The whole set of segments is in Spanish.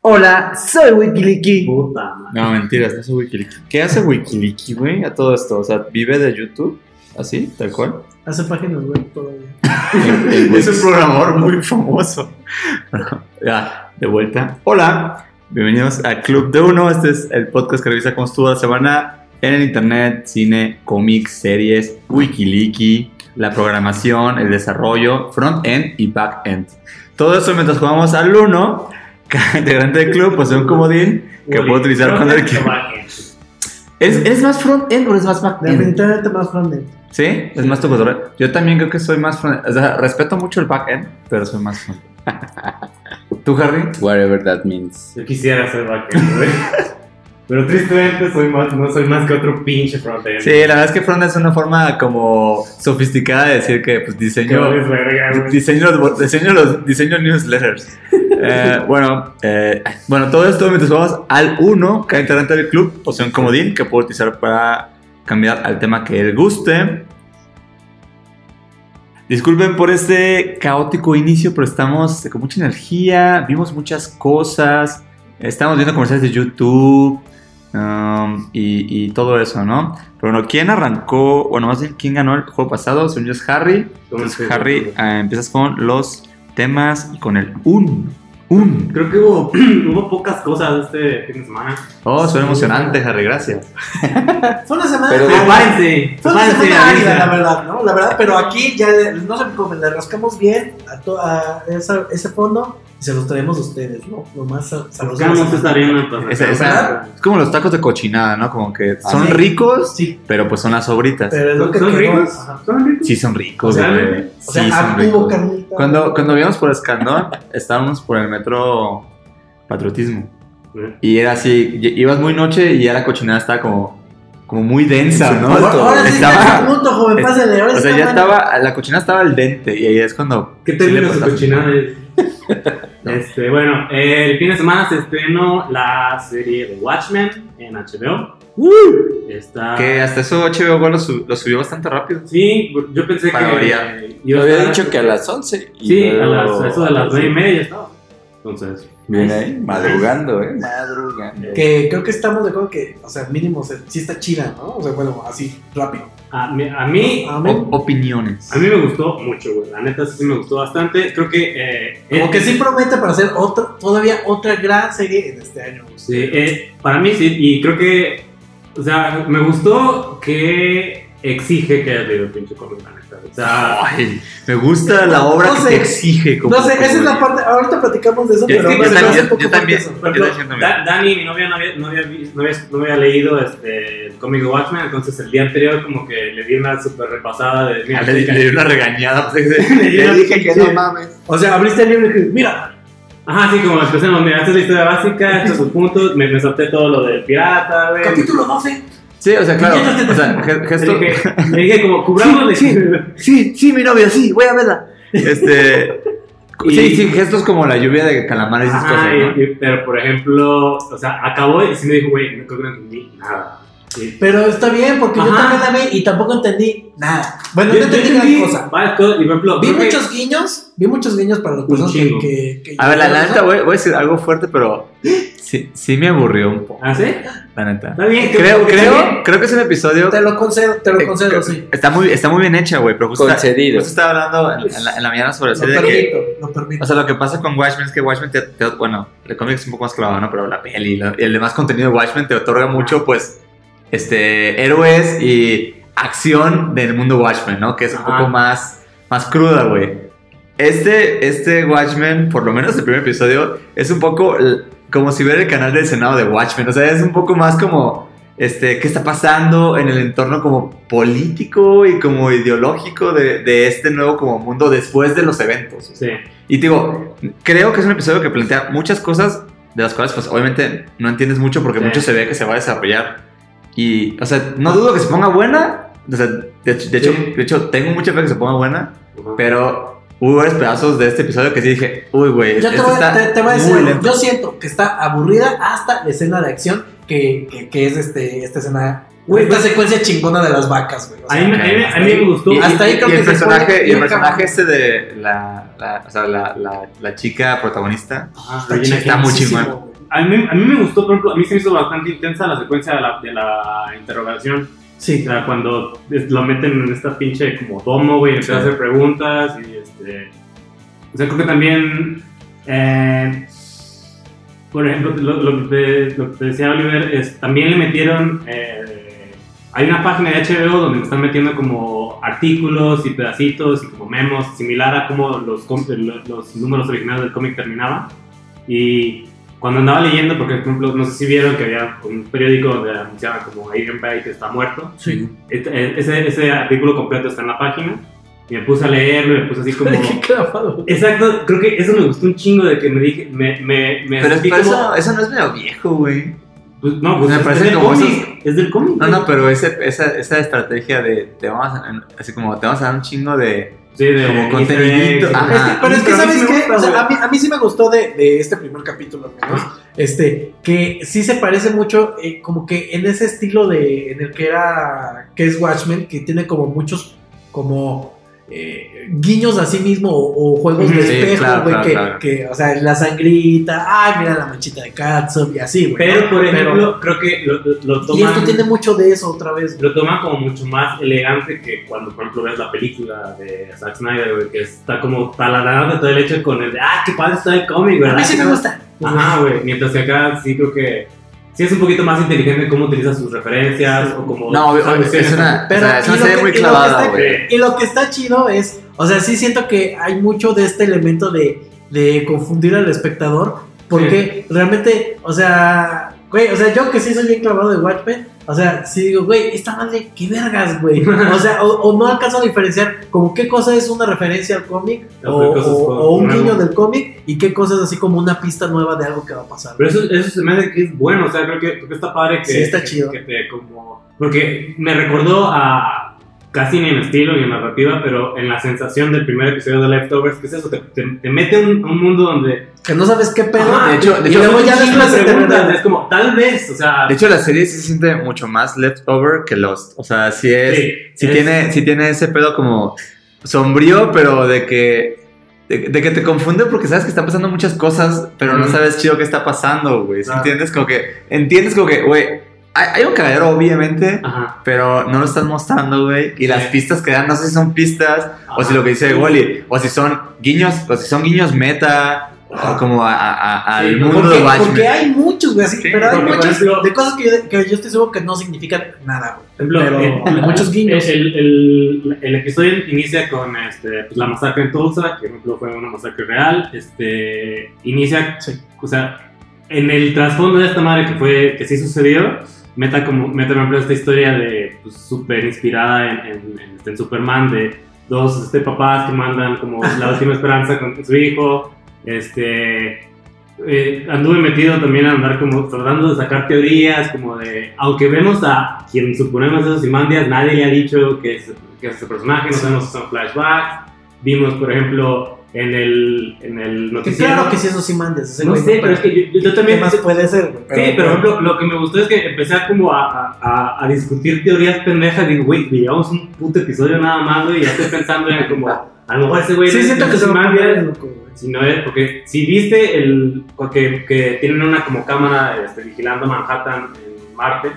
Hola, soy Wikiliki. Puta madre. No, mentiras, no soy Wikiliki. ¿Qué hace Wikiliki, güey, a todo esto? O sea, ¿vive de YouTube? ¿Así? ¿Tal cual? Hace páginas web todavía. es un programador muy famoso. Bueno, ya, de vuelta. Hola, bienvenidos a Club de Uno. Este es el podcast que revisa cómo estuvo la semana en el internet, cine, cómics, series, Wikiliki, la programación, el desarrollo, front-end y back-end. Todo eso mientras jugamos al Uno. Cada integrante del club posee un comodín que puedo utilizar cuando él quiera. ¿Es, ¿Es más front-end o es más back-end? Definitivamente más frontend. ¿Sí? Es más tu cotorreo. Yo también creo que soy más front O sea, respeto mucho el back-end, pero soy más front ¿Tú, Harry? Whatever that means. Yo quisiera ser backend. Pero tristemente soy más, no soy más que otro pinche frontend. Sí, la verdad es que front es una forma como sofisticada de decir que pues Que diseño... verga. Diseño los, diseño los diseño newsletters. Eh, bueno, eh, bueno, todo esto mientras vamos al 1, cada integrante del club un comodín que puedo utilizar para cambiar al tema que él guste. Disculpen por este caótico inicio, pero estamos con mucha energía, vimos muchas cosas, estamos viendo comerciales de YouTube um, y, y todo eso, ¿no? Pero bueno, ¿quién arrancó, bueno, más bien, quién ganó el juego pasado? Según yo es Harry. Entonces, Harry, eh, empiezas con los temas y con el un. Un. Creo que hubo, hubo pocas cosas este fin de semana. Oh, suena emocionante, Harry, gracias. Fue una semana. Pero- Prepárense. Fue una semana árida, la verdad, ¿no? La verdad, pero aquí ya no se preocupen, le rascamos bien a, to- a esa- ese fondo y se los traemos a ustedes, ¿no? Lo más sa- sabroso. Pues, esa- ¿Verdad? es como los tacos de cochinada, ¿no? Como que son sí. ricos, Sí, pero pues son las sobritas. pero es lo que ¿Son ricos? ¿Son ricos? Sí, son ricos, O sea, güey. O sea, sí, son ah, ricos. carnita. Cuando, cuando íbamos por Escandón, estábamos por el metro Patriotismo. Y era así, ibas muy noche y ya la cochinada estaba como, como muy densa, ¿no? Ahora, ahora sí está Estaba- punto, joven, es- pásale. Ahora O sea, ya estaba, la cochinada estaba al dente y ahí es cuando... ¿Qué sí de pasaste. cochinada es? Este, bueno, el fin de semana se estrenó la serie de Watchmen en HBO. Está... Que hasta eso HBO lo, su- lo subió bastante rápido. Sí, yo pensé Para que... iba Yo había estar- dicho que a las 11. y Sí, a las, eso de las nueve y media ya estaba. Entonces, Bien ahí, madrugando, ¿eh? Madrugando. Que creo que estamos de acuerdo que, o sea, mínimo, o sea, sí está chida, ¿no? O sea, bueno, así, rápido. A mí, a mí, A mí, O- opiniones. a mí me gustó mucho, güey. La neta sí me gustó bastante. Creo que... Eh, como que sí promete para hacer otra, todavía otra gran serie en este año. Sí, eh, para mí sí, y creo que, o sea, me gustó que exige que hayas leído el pinche cómic, la neta. O sea, Ay, me gusta la obra No que sé. te exige. Como, No sé, esa es la parte, ahorita platicamos de eso, Es pero que yo también- yo ejemplo, Da- Dani, mi novia, no había, no había, vi- no había, no había leído este, el cómic de Watchmen, entonces el día anterior como que le di una super repasada de... Mira, Ah, le, le di una regañada. pues, Le dije que no mames. O sea, abriste el libro y dijiste, mira, Ajá, sí, como empecemos, mira, esta es la historia básica, estos son sus puntos, me, me salté todo lo del pirata, güey. capítulo 12. Sí, o sea, claro. O sea, Le gesto. dije, le dije como, cubramos de... Sí, Sí, sí, mi novia, sí, voy a verla. Este. Y- sí, sí, gestos como la lluvia de calamares y esas cosas, ¿no? y- pero por ejemplo, o sea, acabó y sí me dijo, güey, no creo que no entendí nada. Sí. Pero está bien, porque yo también la vi y tampoco entendí nada. Bueno, Yo- no entendí gran cosa. varias cosas, y por ejemplo, Vi que- muchos guiños, vi muchos guiños para las personas que, chingo. que, que A ver, la, neta, voy, voy a decir algo fuerte, pero sí, sí me aburrió un poco, ¿Ah, sí? la neta. Está bien. Creo, que- creo, creo que es un episodio. Te lo concedo, te eh, lo concedo, que- sí. Está muy, está muy bien hecha, güey, pero justo, Concedido. justo estaba hablando en, en la, en la mañana sobre Lo la serie de que. permito, lo permito. O sea, lo que pasa con Watchmen es que Watchmen te, te- bueno, el cómic es un poco más clavado, ¿no? Pero la peli la- y el demás contenido de Watchmen te otorga mucho, pues, este, héroes y acción del mundo Watchmen, ¿no? Que es un Ajá. poco más, más cruda, güey. Este, este Watchmen, por lo menos el primer episodio, es un poco como si ver el canal del Senado de Watchmen. O sea, es un poco más como, este, qué está pasando en el entorno como político y como ideológico de, de este nuevo como mundo después de los eventos. Sí. Y te digo, creo que es un episodio que plantea muchas cosas de las cuales, pues, obviamente no entiendes mucho porque Sí. mucho se ve que se va a desarrollar. Y, o sea, no dudo que se ponga buena. O sea, de, hecho- de hecho, Sí. de hecho, tengo mucha fe que se ponga buena. Ajá. Pero hubo varios pedazos de este episodio que sí dije, uy, güey, Yo te esto voy, está te, te voy a decir, lento. yo siento que está aburrida hasta la escena de acción, que, que, que es este, esta escena Güey, Esta secuencia chingona de las vacas, güey. o sea, A mí, me- a mí a gustó. Y, Hasta ahí y- creo y que el se personaje, y el personaje este de la, la, o sea, la, la, la chica protagonista. Ajá, Está, está muy. A mí, a mí me gustó, por ejemplo, a mí se me hizo bastante intensa la secuencia de la, de la interrogación. O Sí, sea, cuando lo meten en esta pinche como domo, güey, y empieza a Sí. hacer preguntas y este... O sea, creo que también... eh, por ejemplo, lo, lo que lo que te decía Oliver es también le metieron... eh, hay una página de HBO donde me están metiendo como artículos y pedacitos y como memos, similar a como los, com- los, números originales del cómic terminaban. Y cuando andaba leyendo, porque por ejemplo, no sé si vieron que había un periódico donde anunciaban como Adrian Pike está muerto. sí. Este- Ese, ese artículo completo está en la página. Y me puse a leerlo me puse así como... Qué clavado. Exacto, creo que eso me gustó un chingo de que me dije... Me, me, me Pero, pero como- eso, eso no es medio viejo, güey. pues, no, pues me es- parece es del como cómic. Es del cómic. No, güey. no, pero ese, esa, esa estrategia de te vamos a, así como te vamos a dar un chingo de Sí, de como. Es que- pero es que, ¿sabes sí qué? O sea, a, mí, a mí sí me gustó de, de este primer capítulo, menos. Este, que sí se parece mucho, eh, como que en ese estilo de, en el que era, que es Watchmen, que tiene como muchos, como eh, guiños a sí mismo o, o juegos de Sí, espejo, claro, güey, claro, que, claro. que, o sea, la sangrita, ah, mira la manchita de catsup y así, güey. Pero, ¿no? por ejemplo, creo que lo, lo y toman... esto tiene mucho de eso otra vez, lo toman como mucho más elegante que cuando, por ejemplo, ves la película de Zack Snyder, güey, que está como taladrando todo el hecho con el de, ah, qué padre está el cómic, ¿verdad? A mí sí me gusta. Ajá, güey. Mientras que acá sí creo que sí es un poquito más inteligente cómo utiliza sus referencias o como. No, obvio, sus obvio, alusiones. es una, Pero, o sea, es una serie que- muy y lo que clavada, está- güey. Y lo que está chido es, o sea, sí siento que hay mucho de este elemento de, de confundir al espectador, porque realmente, o sea, güey, o sea, yo que sí soy bien clavado de Watchmen, o sea, sí digo, güey, esta madre, qué vergas, güey. O sea, o, o no alcanzo a diferenciar como qué cosa es una referencia al cómic O un guiño del cómic y qué cosa es así como una pista nueva de algo que va a pasar. Pero eso, eso se me hace que es bueno, o sea, creo que, creo que está padre que. Sí, está que- chido. que te como. Porque me recordó a. Casi ni en estilo ni en narrativa, pero en la sensación del primer episodio de Leftovers, que es eso, te, te, te mete a un, mundo donde. Que no sabes qué pedo. Ajá, de hecho- de y hecho, luego ya después te preguntas, es como, tal vez, o sea. De hecho, la serie sí se siente mucho más leftover que Lost. O sea, sí es. sí, Sí, es- tiene, sí tiene ese pedo como sombrío, pero de que. De, de que te confunde porque sabes que están pasando muchas cosas, pero no sabes chido qué está pasando, güey. ¿Sí Claro. ¿Entiendes? Como que. Entiendes como que, güey. Hay, hay un cagadero, obviamente, Ajá. pero no lo están mostrando, güey. Y las pistas que dan, no sé si son pistas, o si lo que dice Wally, o si son guiños, o si son guiños meta, o como a- a- a- al mundo Porque, de Watchmen. porque hay muchos, güey, así, Sí, pero hay muchos ejemplo- de cosas que yo, que yo estoy seguro que no significan nada, güey. Por ejemplo, Pero el- muchos guiños. El, el- el episodio inicia con este, pues, la masacre en Tulsa, que por ejemplo fue una masacre real. Este, inicia, Sí. o sea, en el trasfondo de esta madre que fue que sí sucedió, meta como meta por ejemplo esta historia de pues, súper inspirada en, en- en- este, en Superman de dos este, papás que mandan como la última esperanza con su hijo. Este, eh, anduve metido también a andar como tratando de sacar teorías, como de, aunque vemos a quien suponemos es Ozymandias, nadie le ha dicho que es, que es ese personaje, no sabemos si son flashbacks. Vimos, por ejemplo, en el, en el Que noticiero. claro que sí, eso sí mandes. ese no sé, pero es que yo, yo ¿Qué también... más puede ser, güey? Sí, pero ejemplo, lo que me gustó es que empecé a como a, a- a, discutir teorías pendejas. Digo, güey, llevamos un puto episodio nada más, güey, y ya estoy pensando en como, a lo mejor ese güey Sí, no siento que se Ozymandias, poner loco, güey. si no es, porque si viste el, que, que tienen una como cámara este, vigilando Manhattan en Marte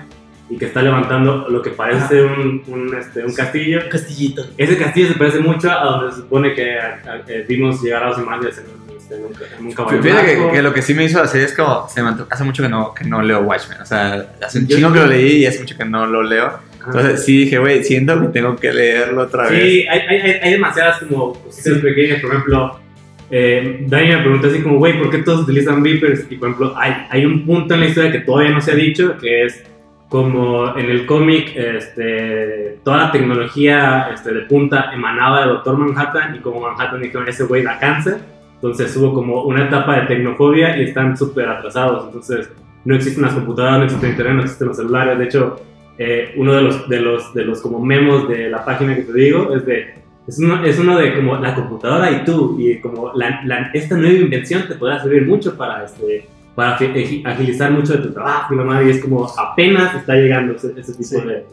y que está levantando lo que parece un, un, este, un castillo, Un castillito. ese castillo se parece mucho a donde se supone que a- a- que vimos llegar a Ozymandias en, un- este, caballo Fíjate que, que lo que sí me hizo hacer es como, se me hace mucho que no, que no leo Watchmen, o sea, hace un chingo que lo leí y hace mucho que no lo leo, entonces sí dije, güey, siento que tengo que leerlo otra vez. Sí, hay, hay, hay- demasiadas como cositas pequeñas, por ejemplo, eh, Dani me preguntó así como, güey, ¿por qué todos utilizan Vipers? Y por ejemplo, hay, hay un punto en la historia que todavía no se ha dicho, que es como en el cómic, este, toda la tecnología este, de punta emanaba de Doctor Manhattan y como Manhattan dijeron, ese güey da cáncer, entonces hubo como una etapa de tecnofobia y están súper atrasados, entonces no existen las computadoras, no existe internet, no existen los celulares, de hecho, eh, uno de los, de, los, de los como memos de la página que te digo es de es uno, es uno de como la computadora y tú, y como la, la- esta nueva invención te podrá servir mucho para, este, para agi- agilizar mucho de tu trabajo y madre, y es como apenas está llegando ese, ese tipo Sí. de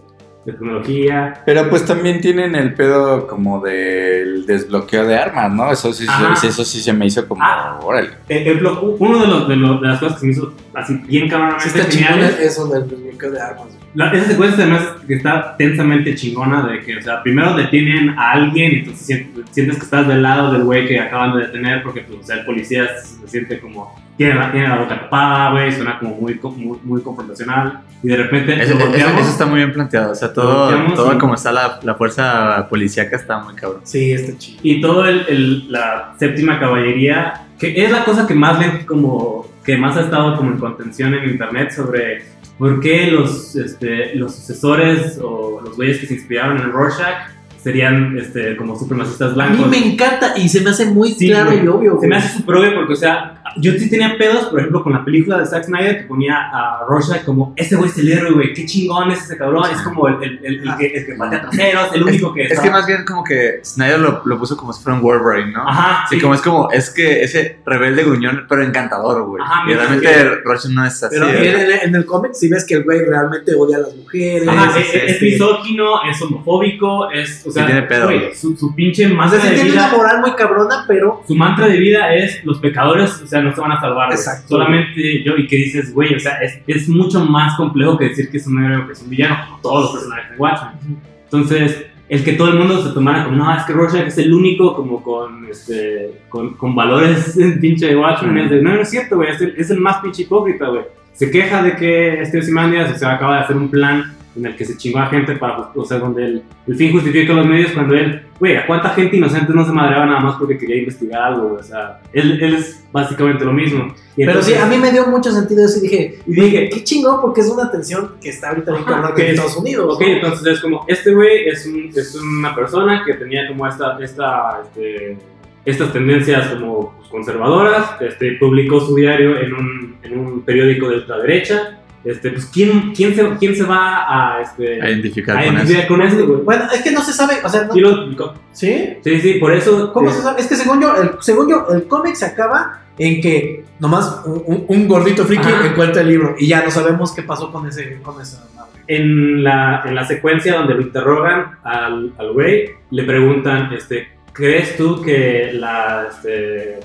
tecnología. Pero pues también tienen el pedo como del desbloqueo de armas, ¿no? Eso sí, eso sí se me hizo como, Ah. órale. Ejemplo, u- uno de, los, de, los- de las cosas que se me hizo así bien cabronamente Sí está chingón geniales eso del desbloqueo de armas. La- esa secuencia además que está tensamente chingona de que, o sea, primero detienen a alguien y entonces sien- sientes que estás del lado del güey que acaban de detener porque, pues, o sea, el policía se siente como, tiene la, tiene la boca tapada, güey, suena como muy, muy, muy confrontacional y de repente Eso, está muy bien planteado. O sea, todo, todo y- como está la, la fuerza policíaca está muy cabrón. Sí, está chido. y todo el, el- la séptima caballería, que es la cosa que más le, como, que más ha estado como en contención en internet sobre por qué los, este, los sucesores o los güeyes que se inspiraron en Rorschach serían este, como supremacistas A blancos. mí me encanta y se me hace muy Sí, claro güey. y obvio. Se me güey. hace súper obvio porque, o sea, yo sí tenía pedos, por ejemplo, con la película de Zack Snyder que ponía a Rorschach como, ese güey es el héroe, güey, qué chingón es ese cabrón, es como el, el, el- el que, el que patea traseros, el único que Es está- que más bien como que Snyder lo, lo puso como si fuera un Wolverine, ¿no? Ajá, Sí, como es como, es que ese rebelde gruñón, pero encantador, güey. Ajá, y realmente Rorschach no es así. Pero en el, en el cómic sí ves que el güey realmente odia a las mujeres. Ajá, sí, es, sí, es sí. misógino, es homofóbico, es, o sea, Sí tiene pedo, güey, su, su pinche O sea, mantra sí de tiene una vida, moral muy cabrona, pero su mantra de vida es los pecadores, o sea, no se van a salvar. Exacto. Solamente yo, y que dices, güey, o sea, es, es mucho más complejo que decir que es un héroe o que es un villano, como todos los personajes de Watchmen. Entonces, el que todo el mundo se tomara como, no, es que Rorschach es el único como con, este, con, con valores en pinche de Watchmen, es de, no, no es cierto, güey, es el, es el más pinche hipócrita, güey. Se queja de que este Ozymandias, o sea, acaba de hacer un plan en el que se chingó a gente para, o sea, donde el, el fin justifica los medios cuando él, güey, ¿a cuánta gente inocente no se madreaba nada más porque quería investigar algo? O sea, él, él es básicamente lo mismo. Y Pero sí, entonces- a mí me dio mucho sentido eso y dije, Y dije, qué chingón, porque es una tensión que está ahorita cabrona que en es- Estados Unidos. Ok, ¿no? entonces es como, este güey es, un- es una persona que tenía como esta, esta, este, estas tendencias como conservadoras, este, publicó su diario en un, en un periódico de ultraderecha, este, pues ¿quién, quién, se, quién se va a, este, A identificar a con eso. con güey? Bueno, es que no se sabe, o sea, no- Sí. ¿sí? Sí, sí, por eso... ¿Cómo eh, se sabe? Es que según yo, el, según yo, el cómic se acaba en que nomás un, un- gordito friki Ajá. encuentra el libro y ya no sabemos qué pasó con ese, con esa madre. en la, en la secuencia donde lo interrogan al al güey, le preguntan, este, ¿crees tú que, la, este,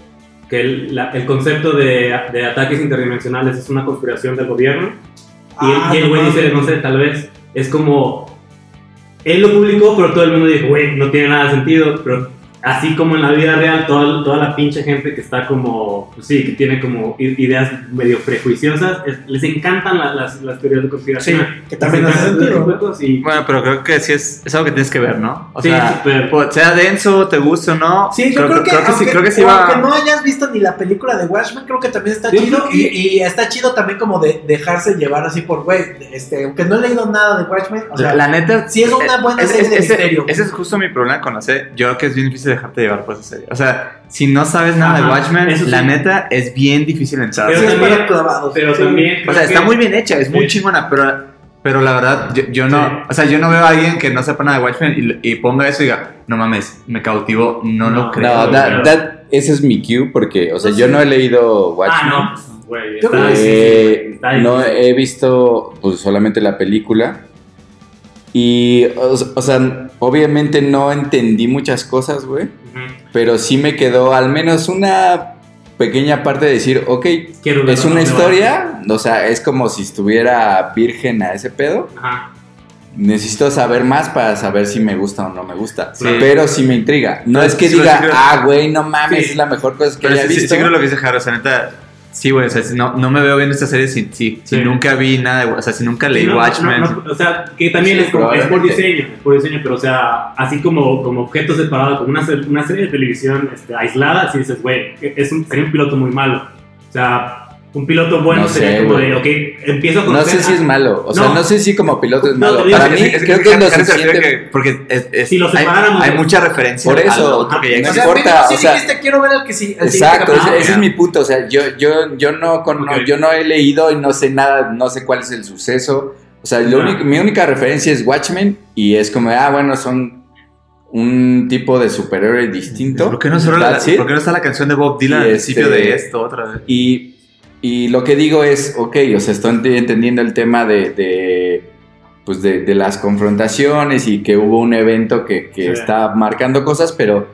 que el, la- el concepto de, de ataques interdimensionales es una conspiración del gobierno? Ah, y el no güey mames. dice, no sé, tal vez es como, él lo publicó, pero todo el mundo dijo, güey, no tiene nada de sentido, pero así como en la vida real, toda, toda la pinche gente que está como, pues sí, que tiene como ideas medio prejuiciosas, es- les encantan la- las, las teorías de conspiración. Sí, que también Les hace encantan sentido. estos juegos y- Bueno, pero creo que sí es, es algo que tienes que ver, ¿no? O Sí, sea, súper. po- sea denso, te guste o no. Sí, yo creo, que, sí, aunque, creo que sí va. aunque no hayas visto ni la película de Watchmen, creo que también está Yo chido. creo que- Y, y está chido también como de dejarse llevar así por, güey, este, aunque no he leído nada de Watchmen, o sea, la neta, sí es una buena es- serie es- de ese, misterio. ese es justo mi problema con la serie. Yo creo que es bien difícil dejarte llevar por esa serie. O sea, si no sabes nada de Watchmen, sí. la neta es bien difícil entrar. Pero sí es también- para clavados. Pero Sí. también. o sea, está que- muy bien hecha, es muy Sí. chingona, pero, pero la verdad, yo, yo no, Sí. o sea, yo no veo a alguien que no sepa nada de Watchmen y, y ponga eso y diga, no mames, me cautivó, no, No, lo creo. No, creo. da- ese es mi cue porque, o sea, No yo no he leído Watchmen. Ah, no, pues, está- Eh, está no he visto pues solamente la película y o, o sea obviamente no entendí muchas cosas güey pero sí me quedó al menos una pequeña parte de decir ok Quiero es una historia o sea es como si estuviera virgen a ese pedo Ajá. necesito saber más para saber si me gusta o no me gusta Sí. pero sí me intriga no es que sí, diga ah güey no mames Sí. es la mejor cosa que Pero haya sí, sí, visto sí creo lo que dice Jaro, o sea, neta, sí, güey, o sea, no, no me veo viendo esta serie si, si, si Sí. nunca vi nada, de, o sea, si nunca leí No, Watchmen. no, o sea, que también Sí, es, como, es por diseño, es por diseño, pero o sea, así como, como objeto separado, como una, una serie de televisión este, aislada, si dices, güey, es un, sería un piloto muy malo. O sea, un piloto bueno No sería sé, como de, ok, empiezo a no sé si a- es malo o sea No. no sé si como piloto es malo para que mí es creo que es lo suficiente que- porque es, es- Si lo hay, separáramos hay mucha referencia Por al eso, otro que ya O sea, importa, o sea- dijiste, quiero ver el que sí. Exacto, ese, es mi punto. O sea, yo, yo, yo no con, yo no he leído y no sé nada, no sé cuál es el suceso. O sea, lo Ajá. único- mi única referencia es Watchmen y es como, ah, bueno, son un tipo de superhéroe distinto. ¿Por qué, no solo la- por qué no está la canción de Bob Dylan al principio este- de esto otra vez? Y y lo que digo es, ok, o sea, estoy ent- entendiendo el tema de, de, pues de, de las confrontaciones y que hubo un evento que, que Sí. está marcando cosas, pero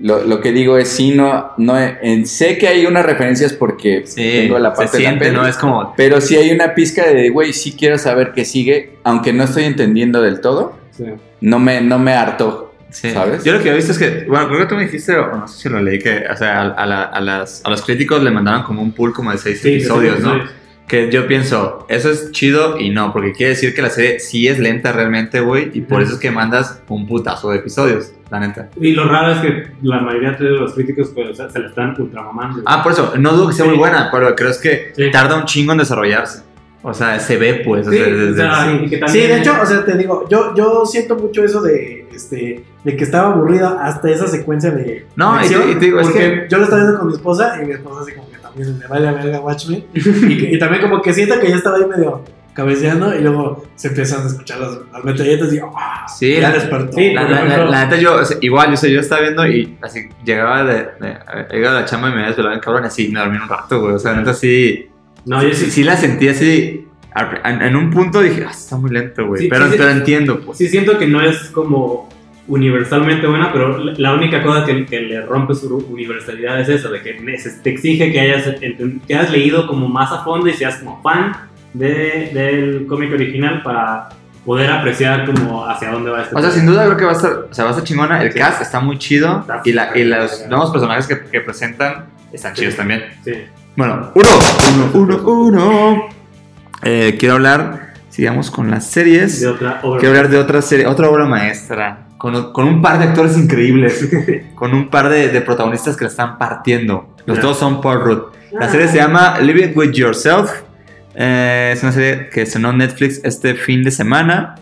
lo, lo que digo es, sí, no, no, en- sé que hay unas referencias porque Sí, tengo la se parte de la peli, ¿no? Es como... pero sí hay una pizca de, güey, sí quiero saber qué sigue, aunque no estoy entendiendo del todo, Sí. no me, no me hartó. Sí. ¿Sabes? Yo lo que he visto es que, bueno, creo que tú me dijiste, o no sé si lo leí, que, o sea, a, a la- a las, a los críticos le mandaron como un pool como de seis Sí, episodios, sí, ¿no? sí. Que yo pienso, eso es chido y no, porque quiere decir que la serie sí es lenta realmente, güey, y por eso es que mandas un putazo de episodios, la neta. Y lo raro es que la mayoría de los críticos pues, o sea, se la están ultramamando. Ah, por eso, no dudo que sea Sí. muy buena, pero creo es que Sí. tarda un chingo en desarrollarse. O sea, se ve, pues. o Sí, sea, desde- o sea, Sí, de hecho, o sea, te digo, yo, yo siento mucho eso de, este, de que estaba aburrida hasta esa secuencia de. No, de y te- acción, y te digo, es porque que- yo lo estaba viendo con mi esposa y mi esposa así como que también le vale a verga Watchmen. y, y también como que siento que ya estaba ahí medio cabeceando y luego se empiezan a escuchar las, las metralletas y ¡ah! Sí, ya la- despertó. sí, La, por la- la- ejemplo- la neta, yo, o sea, igual, yo, sé, yo estaba viendo y así llegaba de, de, llegaba de la chamba y me había desvelado en cabrón y así me dormí un rato, güey. O sea, neta, sí, No, yo sí, sí, la sentí así. En, un punto dije, ah, está muy lento, güey. Sí, pero, sí, sí. pero entiendo, pues. sí siento que no es como universalmente buena, pero la- única cosa que, que le rompe su universalidad es eso, de que te exige que hayas, que hayas leído como más a fondo y seas como fan de, del cómic original para poder apreciar como hacia dónde va este O sea, sin duda creo que va a estar, o sea, va a estar chingona. El cast está muy chido y, la, y los nuevos personajes que, que presentan están chidos también. Sí. Bueno, uno, uno, uno, uno. Eh, quiero hablar, sigamos con las series. De otra obra. Quiero hablar de otra serie, otra obra maestra, con, con un par de actores increíbles, con un par de, de protagonistas que la están partiendo. Los dos son Paul Rudd. La serie se llama Living With Yourself. Eh, es una serie que en Netflix este fin de semana.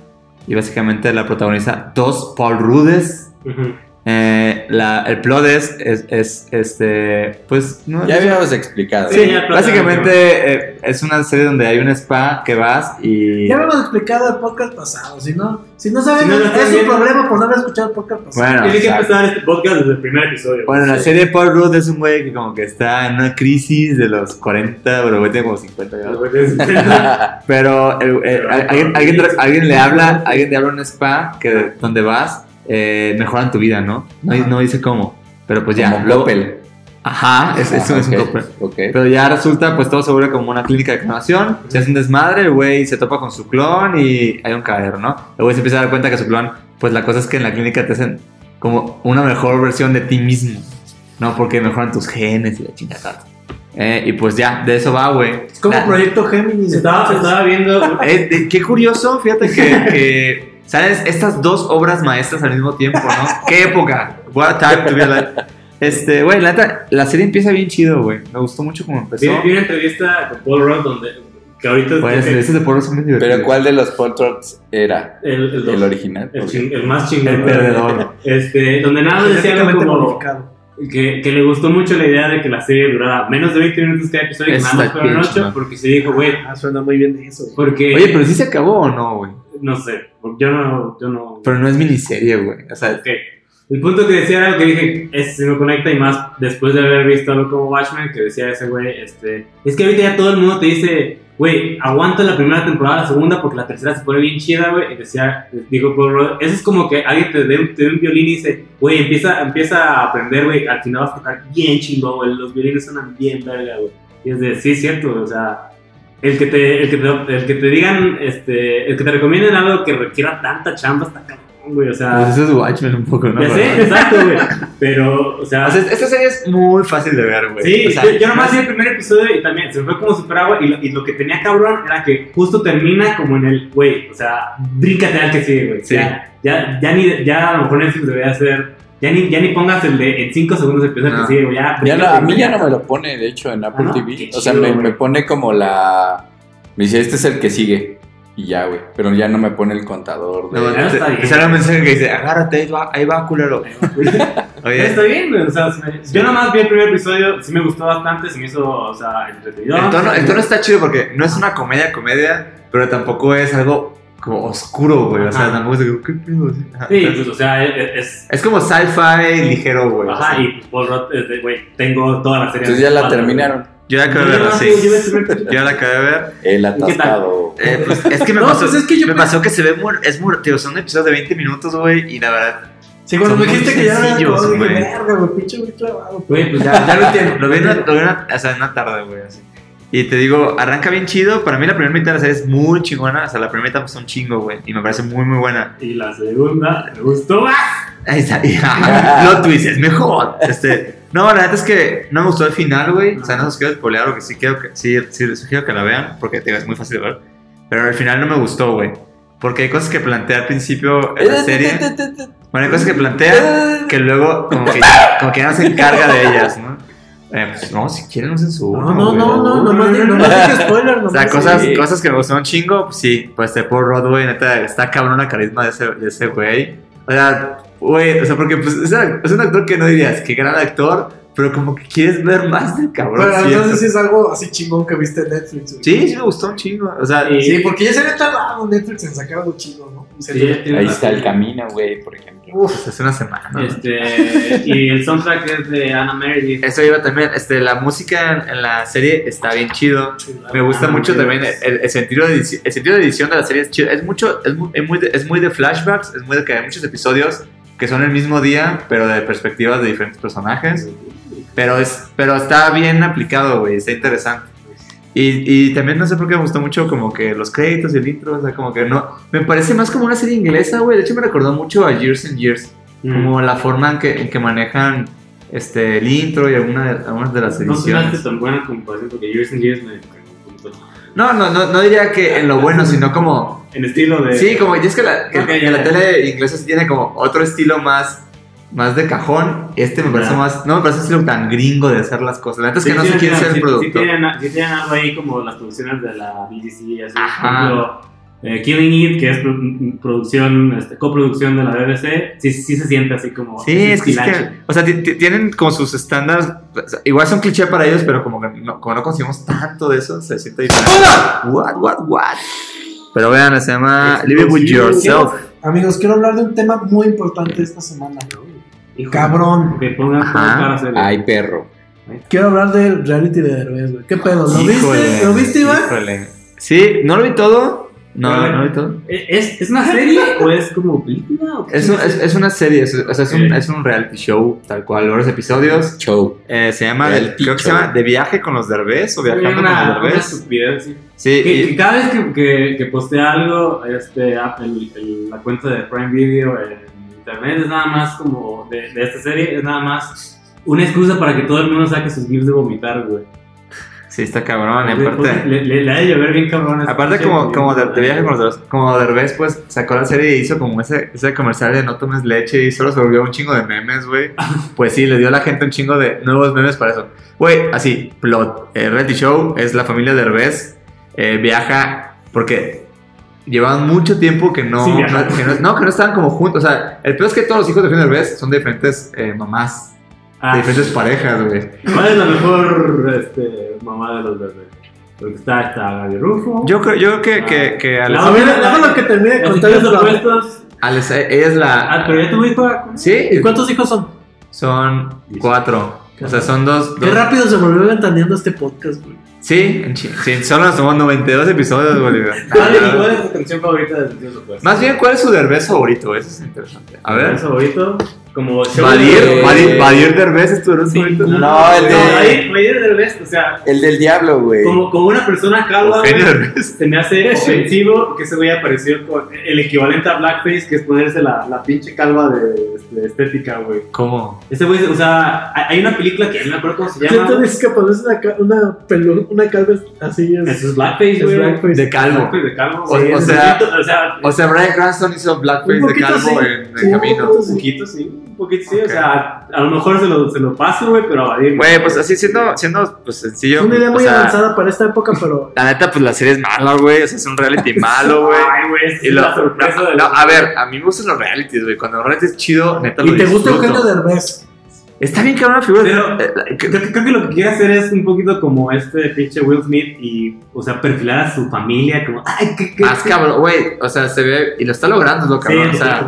Y básicamente la protagoniza dos Paul Ruddes. Ujú. Eh, la, el plot es, es, es, este, pues, no, Ya habíamos explicado. Sí, básicamente eh, es una serie donde hay un spa que vas y... Ya habíamos explicado el podcast pasado. Si no, si no saben, Si no es un problema por no haber escuchado el podcast pasado. Bueno, Tiene que empezar este podcast desde el primer episodio. Bueno, la Sí. serie de Paul Rudd es un güey que como que está en una crisis de los 40, pero el güey tiene como 50 ya. Pero el- el- Pero- alguien, alguien, alguien le habla, alguien le habla un spa que donde vas eh, mejoran tu vida, ¿no? No, dice cómo, pero pues ya. Como luego- Coppel. Ajá, es, es, Ah, es un Coppel. ok. Pero ya resulta, pues todo se vuelve como una clínica de clonación. Se hace un desmadre, el güey se topa con su clon y hay un caer, ¿no? El güey se empieza a dar cuenta que su clon, pues la cosa es que en la clínica te hacen como una mejor versión de ti mismo, ¿no? Porque mejoran tus genes y la chingada. Eh, y pues ya, de eso va, güey. Es como La- Proyecto Géminis. Estaba, estaba viendo. Eh, de- qué curioso, fíjate que, que, ¿sabes? Estas dos obras maestras al mismo tiempo, ¿no? ¿Qué época? What a time to be alive. Este, güey, la neta, la serie empieza bien chido, güey. Me gustó mucho cómo empezó. Vi, vi una entrevista con Paul Rudd donde. Que ahorita. Pues, el, ese de Pueblo son bien divertidos. Pero ¿cuál de los Paul Trotz era? el, el dos. ¿El original? El, ching- el más chingón. El perdedor. Este, donde nada más decía algo como modificado. que, que le gustó mucho la idea de que la serie durara menos de 20 minutos cada episodio, que Eso nada más fueron bien 8, chingón. porque se dijo, güey, Ah, suena muy bien de eso. porque. Oye, pero sí se acabó o no, güey. No sé, porque yo no. Yo no Pero no es miniserie, güey. O sea, Ok. El punto que decía era algo que dije, es, se me conecta y más después de haber visto algo como Watchmen, que decía ese güey, este, es que ahorita ya todo el mundo te dice, güey, aguanta la primera temporada, la segunda, porque la tercera se pone bien chida, güey, y decía, Paul Rudd, eso es como que alguien te dé un, te dé un violín y dice, güey, empieza, empieza a aprender, güey, al final vas a tocar bien chingón, güey, los violines suenan bien verga, güey. Y es de, sí, es cierto, o sea, el que te, el que te, el que te digan, este, el que te recomienden algo que requiera tanta chamba está cabrón, güey, o sea... pues eso es Watchmen un poco, ¿no? Ya sé, exacto, güey. Pero, o sea. O sea, esta serie es muy fácil de ver, güey. sí, O sea, yo, yo nomás vi el primer episodio y también se me fue como super agua. Y lo, y lo que tenía cabrón era que justo termina como en el, güey, o sea, bríncate al que sigue, güey. Sí. Ya, ya, ya, ni, ya a lo mejor Netflix debería hacer. Ya ni, ya ni pongas el de en 5 segundos empieza el No. que sigue, güey. Ya, Ya no, a mí ya no me lo pone, de hecho, en Apple ¿no? TV. Qué O sea, chido, me, me pone como la... Me dice, este es el que sigue. Y ya, güey. Pero ya no me pone el contador de... No, Ya te, está bien. mensaje que dice, agárrate, ahí va, ahí va, culero. Oye, Está bien, güey. O sea, si me- yo nomás vi el primer episodio, sí me gustó bastante, se me hizo, o sea, entretenido. el tono, el tono está chido porque no es una comedia, comedia, pero tampoco es algo como oscuro, güey. O sea, tampoco es de, ¿qué pedo? Sí, pues, o sea, es. es- Es como sci-fi ligero, güey. Ajá, o sea. y pues Paul Rudd es de, güey, tengo toda la serie. Entonces ya la Padre, terminaron. Yo la acabé de ver, No, sí. yo la acabé de ver. El atascado. Eh, pues, es que me No, pasó, pues es que yo me pasó que se ve muy, es muy, tío, son episodios de 20 minutos, güey, y la verdad, Sí, cuando me dijiste que ya era dije, güey. verga, güey, pinche muy clavado. Güey, pues ya, ya lo entiendo. lo vi, en una, lo vi en una- o sea, en una tarde, güey, así. Y te digo, arranca bien chido, para mí la primera mitad de la serie es muy chingona, o sea, la primera mitad es un chingo, güey, y me parece muy, muy buena. Y la segunda me gustó más. Ahí está, lo twist es mejor. Este, no, la neta es que no me gustó el final, güey, o sea, no os quiero spoilear, porque sí quiero que, sí, sí les sugiero que la vean, porque te digo, es muy fácil de ver, pero el final no me gustó, güey. Porque hay cosas que plantea al principio en la serie. Bueno, hay cosas que plantea que luego como que, como que ya no se encarga de ellas, ¿no? Eh, pues no, si quieren no censuran. No, no, güey. no, no, nomás di- nomás dije spoiler, O sea, cosas, Sí. cosas que me gustaron un chingo, pues sí, pues este Paul güey, neta, está cabrón la carisma de ese, de ese güey. O sea, güey, o sea, porque pues es, un- actor que no dirías que gran actor, pero como que quieres ver más del cabrón. Pero siento. entonces sí es algo así chingón que viste en Netflix. sí, sí me gustó un chingo. O sea, Sí. Sí, porque ya se había tardado Netflix en sacar algo chido, ¿no? Sí, Ahí está el camino, güey, por ejemplo. Pues, hace una semana. ¿no? Este, y el soundtrack es de Anna Meredith. Eso iba también, este, la música en, en la serie está bien chido. Me gusta Ah, mucho también el, el sentido de edición, el sentido de edición de la serie es chido. Es mucho, es muy, es muy de, es muy de flashbacks, es muy de que hay muchos episodios que son el mismo día, pero de perspectivas de diferentes personajes. Pero es, pero está bien aplicado, güey, está interesante. Y, y también no sé por qué me gustó mucho como que los créditos y el intro, o sea, como que no, me parece más como una serie inglesa, güey. De hecho me recordó mucho a Years and Years, Mm. como la forma en que, en que manejan este, el intro y alguna de, algunas de las No se ediciones. tan buena comparación porque Years and Years me. No, no, no, no diría que en lo bueno, sino como... En estilo de. Sí, como, y es que la, que- Ok, que ya, la tele inglesa sí tiene como otro estilo más, más de cajón. Este me parece más, no me parece un estilo tan gringo de hacer las cosas. La neta es que Sí, no sí, sé quién sí, es el sí, productor. Sí tienen, sí tienen algo ahí como las producciones de la BBC y así. Por Ajá. ejemplo, eh, Killing It, que es pro- producción, este, coproducción de la BBC, sí, sí se siente así como. Sí, es que, es que- estilache. o sea, ti- ti- tienen como sus estándares, o sea, igual son cliché para ellos, pero como que no, como no conseguimos tanto de eso, se siente diferente. What, what, what? Pero vean, se llama Live With Yourself. Amigos, quiero hablar de un tema muy importante esta semana. Hijo, Cabrón. Que pongan Ajá. seria. Ay, perro. Quiero hablar del reality de Derbez, güey. ¿Qué pedo? ¿Lo Híjole, viste? ¿Lo viste, Iván? híjole. Sí, no lo vi todo. No, Pero, no lo vi todo. ¿Es, ¿Es una serie o es como película? o qué Es, un- es, es una serie, es, o sea, es, un, es un reality show, tal cual, varios episodios. Show. Eh, se llama, Reality creo que se llama De Viaje con los Derbez o Viajando una, con los una Derbez. estupidez, sí. Sí, Que, y- que cada vez que, que, que postea algo, este, Apple, el- la cuenta de Prime Video en internet es nada más como de, de esta serie, es nada más una excusa para que todo el mundo saque sus gifs de vomitar, güey. sí, está cabrón. y Porque aparte, Le, le, le ha de llover bien cabrón. aparte como, como de, de Viaje con los como Derbez, pues sacó la serie y hizo como ese, ese comercial de no tomes leche y solo se volvió un chingo de memes, güey. Pues sí, le dio a la gente un chingo de nuevos memes para eso. Güey, así, plot. El reality show es la familia Derbez eh, viaja porque llevaban mucho tiempo que no, Sí, no, que no, no, que no estaban como juntos. O sea, el peor es que todos los hijos de Eugenio Derbez son de diferentes eh, mamás, de Ah, diferentes parejas, güey. ¿Cuál es la mejor este, mamá de los bebés? Porque está, está Gaby Rufo. Yo creo, yo creo que, que, que Alex- La A ver, déjalo que termine de contar opuestos. Alex- ella es la... Ah, pero ya tuvo hijo. Sí, ¿Y cuántos hijos son? son cuatro. O sea, son dos... Qué dos- rápido se volvió ventaneando este podcast, güey. Sí, en sí, solo nos tomamos 92 episodios, Bolívar. ¿Cuál es, cuál es tu canción favorita de los hijos opuestos? Más bien, ¿cuál es su Derbez favorito? Eso es interesante. A ver. ¿Cuál es tu favorito? Como de- Badir, Badir Derbez es tu Derbez Sí. favorito. No, el de- Badir Derbez, o sea, El del diablo, güey. como, como una persona calva, Derbez. se me hace ofensivo que ese güey apareció con el equivalente a blackface, que es ponerse la, la pinche calva de, de estética, güey. ¿Cómo? Ese güey, o sea, hay una película que no me acuerdo cómo se llama. Siento dices que pones una, ca- una, pelu- una calva así. Es, Eso es blackface, es güey. blackface. De calvo. Blackface de calvo. O- sí, o es sea- poquito, o sea, O sea, Brian Cranston hizo blackface de calvo sí. en el Sí, camino. un poquito, sí, un poquito, sí, o sea, a lo mejor se lo, se lo paso, güey, pero a. Güey, pues así siendo, siendo pues, sencillo. es una idea muy sea, avanzada para esta época, pero La neta, pues la serie es mala, güey. O sea, es un reality malo, güey. Ay, güey, Y es la sorpresa no, de no, los- a ver, a mí me gustan los realities, güey. Cuando el reality es chido, neta lo ¿Y te gusta. Eugenio Derbez? Está bien que una figura. Pero- eh, que- Creo, que- creo que lo que quiere hacer es un poquito como este pinche Will Smith y, o sea, perfilar a su familia como, ay, qué, qué. más qué- cabrón, güey. O sea, se ve. Y lo está logrando, es lo Sí, cabrón. o sea,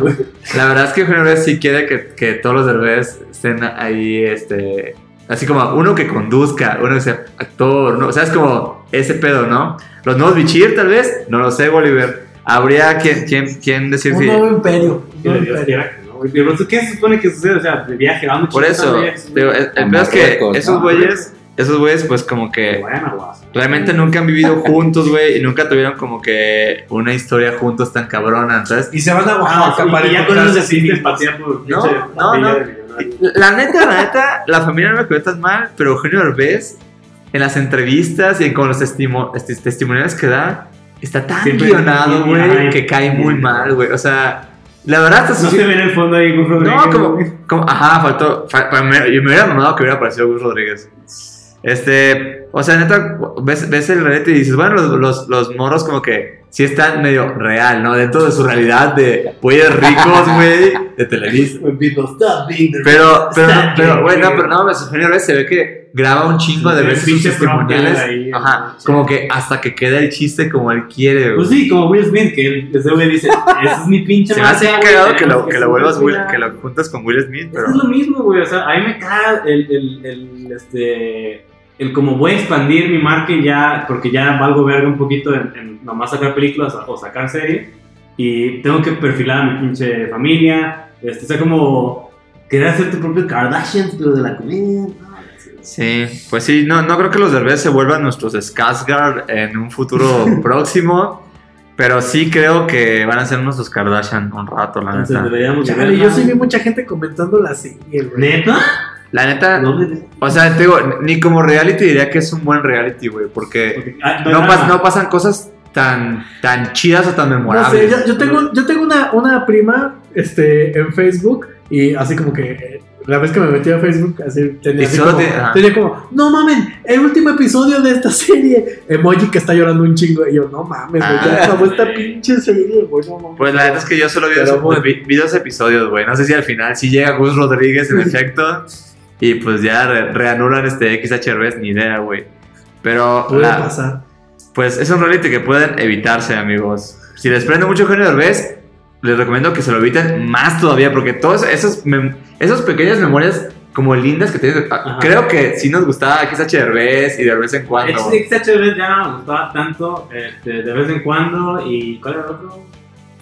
la verdad es que Eugenio sí quiere que, que todos los Derbez estén ahí, este. Así como uno que conduzca, uno que sea actor, ¿no? O sea, es como ese pedo, ¿no? Los nuevos Bichir, tal vez, no lo sé, Bolívar. Habría quien, quien, quien decir Un si. nuevo imperio. un nuevo imperio. Pero ¿qué se supone que sucede? O sea, de viaje, vamos Por eso, digo, el, el A pedo es que esos güeyes, esos güeyes, pues como que a realmente nunca han vivido juntos, güey, y nunca tuvieron como que una historia juntos tan cabrona, ¿sabes? Y se van a Ah, Oaxaca para y ya con a por No, pinche no. La neta, la neta, la familia no me quedó tan mal, pero Eugenio Derbez, en las entrevistas y en con los testimo- testimoniales que da, está tan guionado, güey, que cae muy mal, güey. O sea, la verdad, hasta No se ve en el fondo ahí Gus Rodríguez. No, como, ajá, faltó. fa- fa- me- yo me hubiera mamado que hubiera aparecido Gus Rodríguez. Este, o sea, neta, ves, ves el reality y dices, bueno, los, los, los morros como que sí están medio real, ¿no? Dentro de su realidad de güeyes ricos, güey, de Televisa. Pero, pero, pero, güey, no, pero no, pues, Eugenio Derbez se ve que graba un chingo de veces sus pinche testimoniales. ahí, Ajá, sí. como que hasta que quede el chiste como él quiere, güey. Pues sí, como Will Smith, que él, ese güey dice, ese es mi pinche Se me hace cagado que lo, que lo subir vuelvas, Will- que lo juntas con Will Smith, Es pero. que es lo mismo, güey. O sea, a mí me caga el, el, el, este, el como voy a expandir mi marca y ya, porque ya valgo verga un poquito en, en nomás sacar películas o sacar series. Y tengo que perfilar a mi pinche familia. Este, o sea, como querer hacer tu propio Kardashian, pero de la comedia. Sí, pues sí, no, no creo que los Derbez se vuelvan nuestros Skarsgård en un futuro próximo, pero sí creo que van a ser nuestros Kardashian un rato, la Entonces neta. deberíamos de Chale, ver yo sí vi mucha gente comentando la serie, güey. ¿Neta? La neta, o sea, te digo, ni como reality diría que es un buen reality, güey, porque Porque- ah, no, pas- no pasan cosas tan, tan chidas o tan No memorables. sé, yo, yo tengo, yo tengo una, una prima este, en Facebook y así como que la vez que me metí a Facebook, así tenía, así como, tenía no mamen, el último episodio de esta serie. Emoji que está llorando un chingo. Y yo, no mames, güey, ya Ah. acabó esta pinche serie, güey, no mames. Pues la neta es que yo solo vi, Pero esos- bueno. vi- vi dos episodios, güey. No sé si al final sí llega Gus Rodríguez en efecto. Y pues ya re- reanulan este XHRBs, ni idea, güey. Pero Puede la- pasar. pues es un reality que pueden evitarse, amigos. Si les prende mucho Eugenio Derbez, les recomiendo que se lo eviten más todavía, porque todas esas, mem- esas pequeñas memorias como lindas que tienen, Ajá. creo que sí nos gustaba XH Derbez y de vez en cuando. XHB ya no me gustaba tanto este, de vez en cuando. ¿Y cuál era el otro?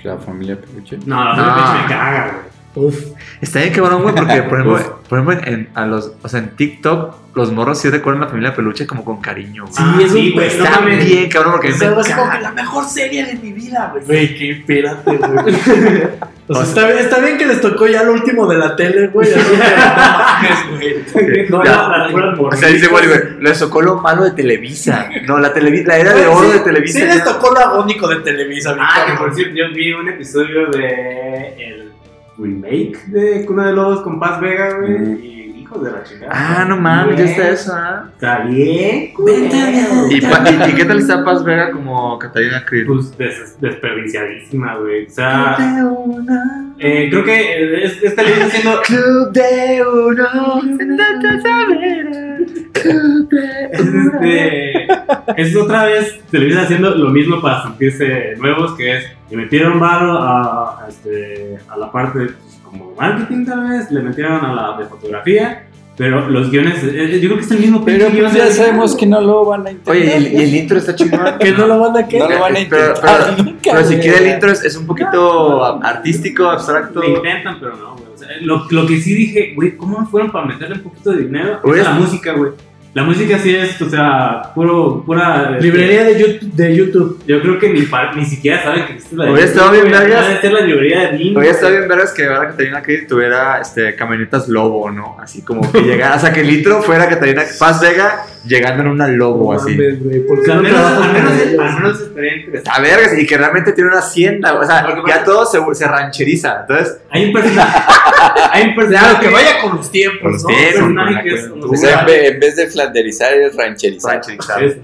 La familia Peluche. No, la No. no. me caga, güey. Uf. Está bien cabrón, güey, porque por ejemplo, por ejemplo en, a los, o sea, en TikTok los morros sí recuerdan la familia peluche como con cariño, güey. Sí, Ah, es un sí, güey, no Está bien cabrón porque a mí O sea, me así como que la mejor serie de mi vida, güey. Güey, qué espérate, güey. O sea, O sea- está, bien, está bien que les tocó ya lo último de la tele, güey. No güey. No, la- puras O sea, dice. Bolívar, les tocó lo malo de Televisa. No, la, televi- la era de Güey, oro sí, de Televisa. Sí, les tocó lo agónico de Televisa, Ah, que por cierto, yo vi un episodio de el remake de Cuna de Lobos con Paz Vega, güey. Mm. Y hijos de la chingada. Ah, no mames, ya está eso, ¿ah? Está bien. Vente, culero. ¿Y, qué tal está Paz Vega como Catalina Krill? Pues des- desperdiciadísima, güey. O sea, eh, creo que eh, es- esta le viene haciendo. Club de uno. Este, es otra vez Televisa haciendo lo mismo para sentirse nuevos, que es le metieron varo a, a este, a la parte pues, como marketing tal vez, le metieron a la de fotografía, pero los guiones, eh, eh, yo creo que es el mismo Pero pues ya sabemos que no lo van a Oye, intentar. ¿y el, y el intro está chingón. Que no lo van a que. No lo van a Pero- intentar pero- nunca, Pero si quiere el intro es, es un poquito artístico, abstracto. Lo intentan, pero no, güey. O sea, lo, lo que sí dije, güey, ¿cómo no fueron para meterle un poquito de dinero? Güey, Es la música, güey. La música sí es, o sea, puro, pura... este, Librería de YouTube. De YouTube. Yo creo que ni, pa- ni siquiera saben que existe la Hubiera estado bien vergas. Debe ser la librería de. Oye, está bien vergas que ahora Catalina Krill tuviera este, camionetas Lobo, ¿no? Así como que llegara, o sea, que el intro fuera Catalina Paz Vega llegando en una Lobo, No así. mames, güey, ¿por qué Al no menos, al menos, ellos? al menos estaría interesante. A vergas, y que realmente tiene una hacienda, o sea, ya todo se, se rancheriza. Entonces, Hay un personaje. hay un personaje. Claro, que vaya con los tiempos, Con los ¿no? tiempos. Que es. O sea, en vez, en vez de flanderizar es rancherizar. rancherizar. Es-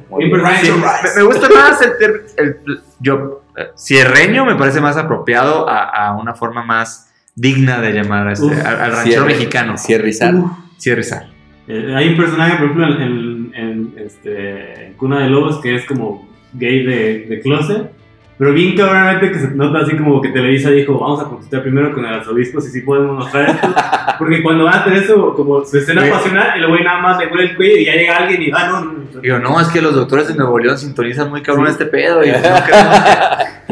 Me, gusta más el, ter- el- yo eh, cierreño me parece más apropiado a, a una forma más digna de llamar a este- Uf, al, al ranchero Cierre- mexicano. Cierrizar. Cierrizar. Eh, hay un personaje, por ejemplo, en- en, este, Cuna de Lobos que es como gay de, de closet. Pero bien cabronamente que se nota así como que Televisa dijo, vamos a consultar primero con el arzobispo si sí podemos mostrar esto. Porque cuando van a hacer eso, como su escena pasional, el güey nada más le huele el cuello y ya llega alguien y, ah, no, no. Digo, no, es que los doctores de Nuevo León sintonizan muy cabrón este pedo y no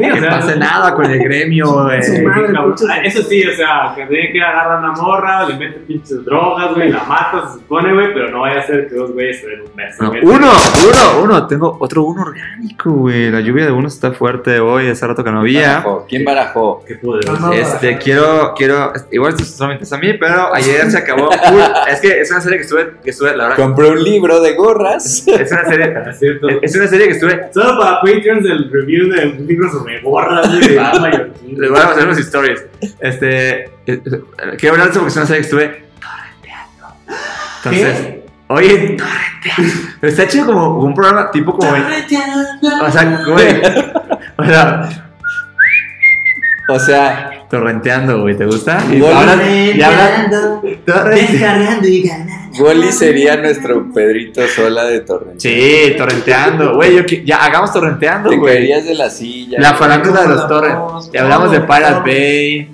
queremos Sí, que, o que sea, pase nada con el gremio. Su Sí, madre, Ah, Eso sí, o sea, que tiene que agarrar una morra, le mete pinches drogas, güey, la mata, se supone, güey, pero no vaya a ser que dos güeyes se den un beso. No, uno, uno, uno. Tengo otro uno orgánico, güey. La lluvia de uno está fuerte hoy, hace rato que no había. Barajó. ¿Quién barajó? Qué. No, no. Este, quiero, quiero, igual esto solamente es a mí, pero ayer se acabó. Full. Es que es una serie que estuve, que estuve, la verdad, Compré un libro de gorras. es una serie, Es cierto. es una serie que estuve. Solo para Patreons el review de un libro sobre gorras, güey, de mallorquín. Les voy a hacer unos stories. Este, eh, eh, quiero hablar de eso porque es una serie que estuve torrenteando. Entonces, oye, torrenteando. Pero está hecho como un programa tipo como. O sea, güey. O sea, O sea, torrenteando, güey. ¿Te gusta? Y hablan- y torrenteando. Descargando y ganando. Goli sería nuestro Pedrito Sola de Torrente. Sí, torrenteando. Güey, yo qui- ya hagamos torrenteando, Te güey. caerías de la silla. La farándula de los torrents. Y hablamos de Pirate. Bay.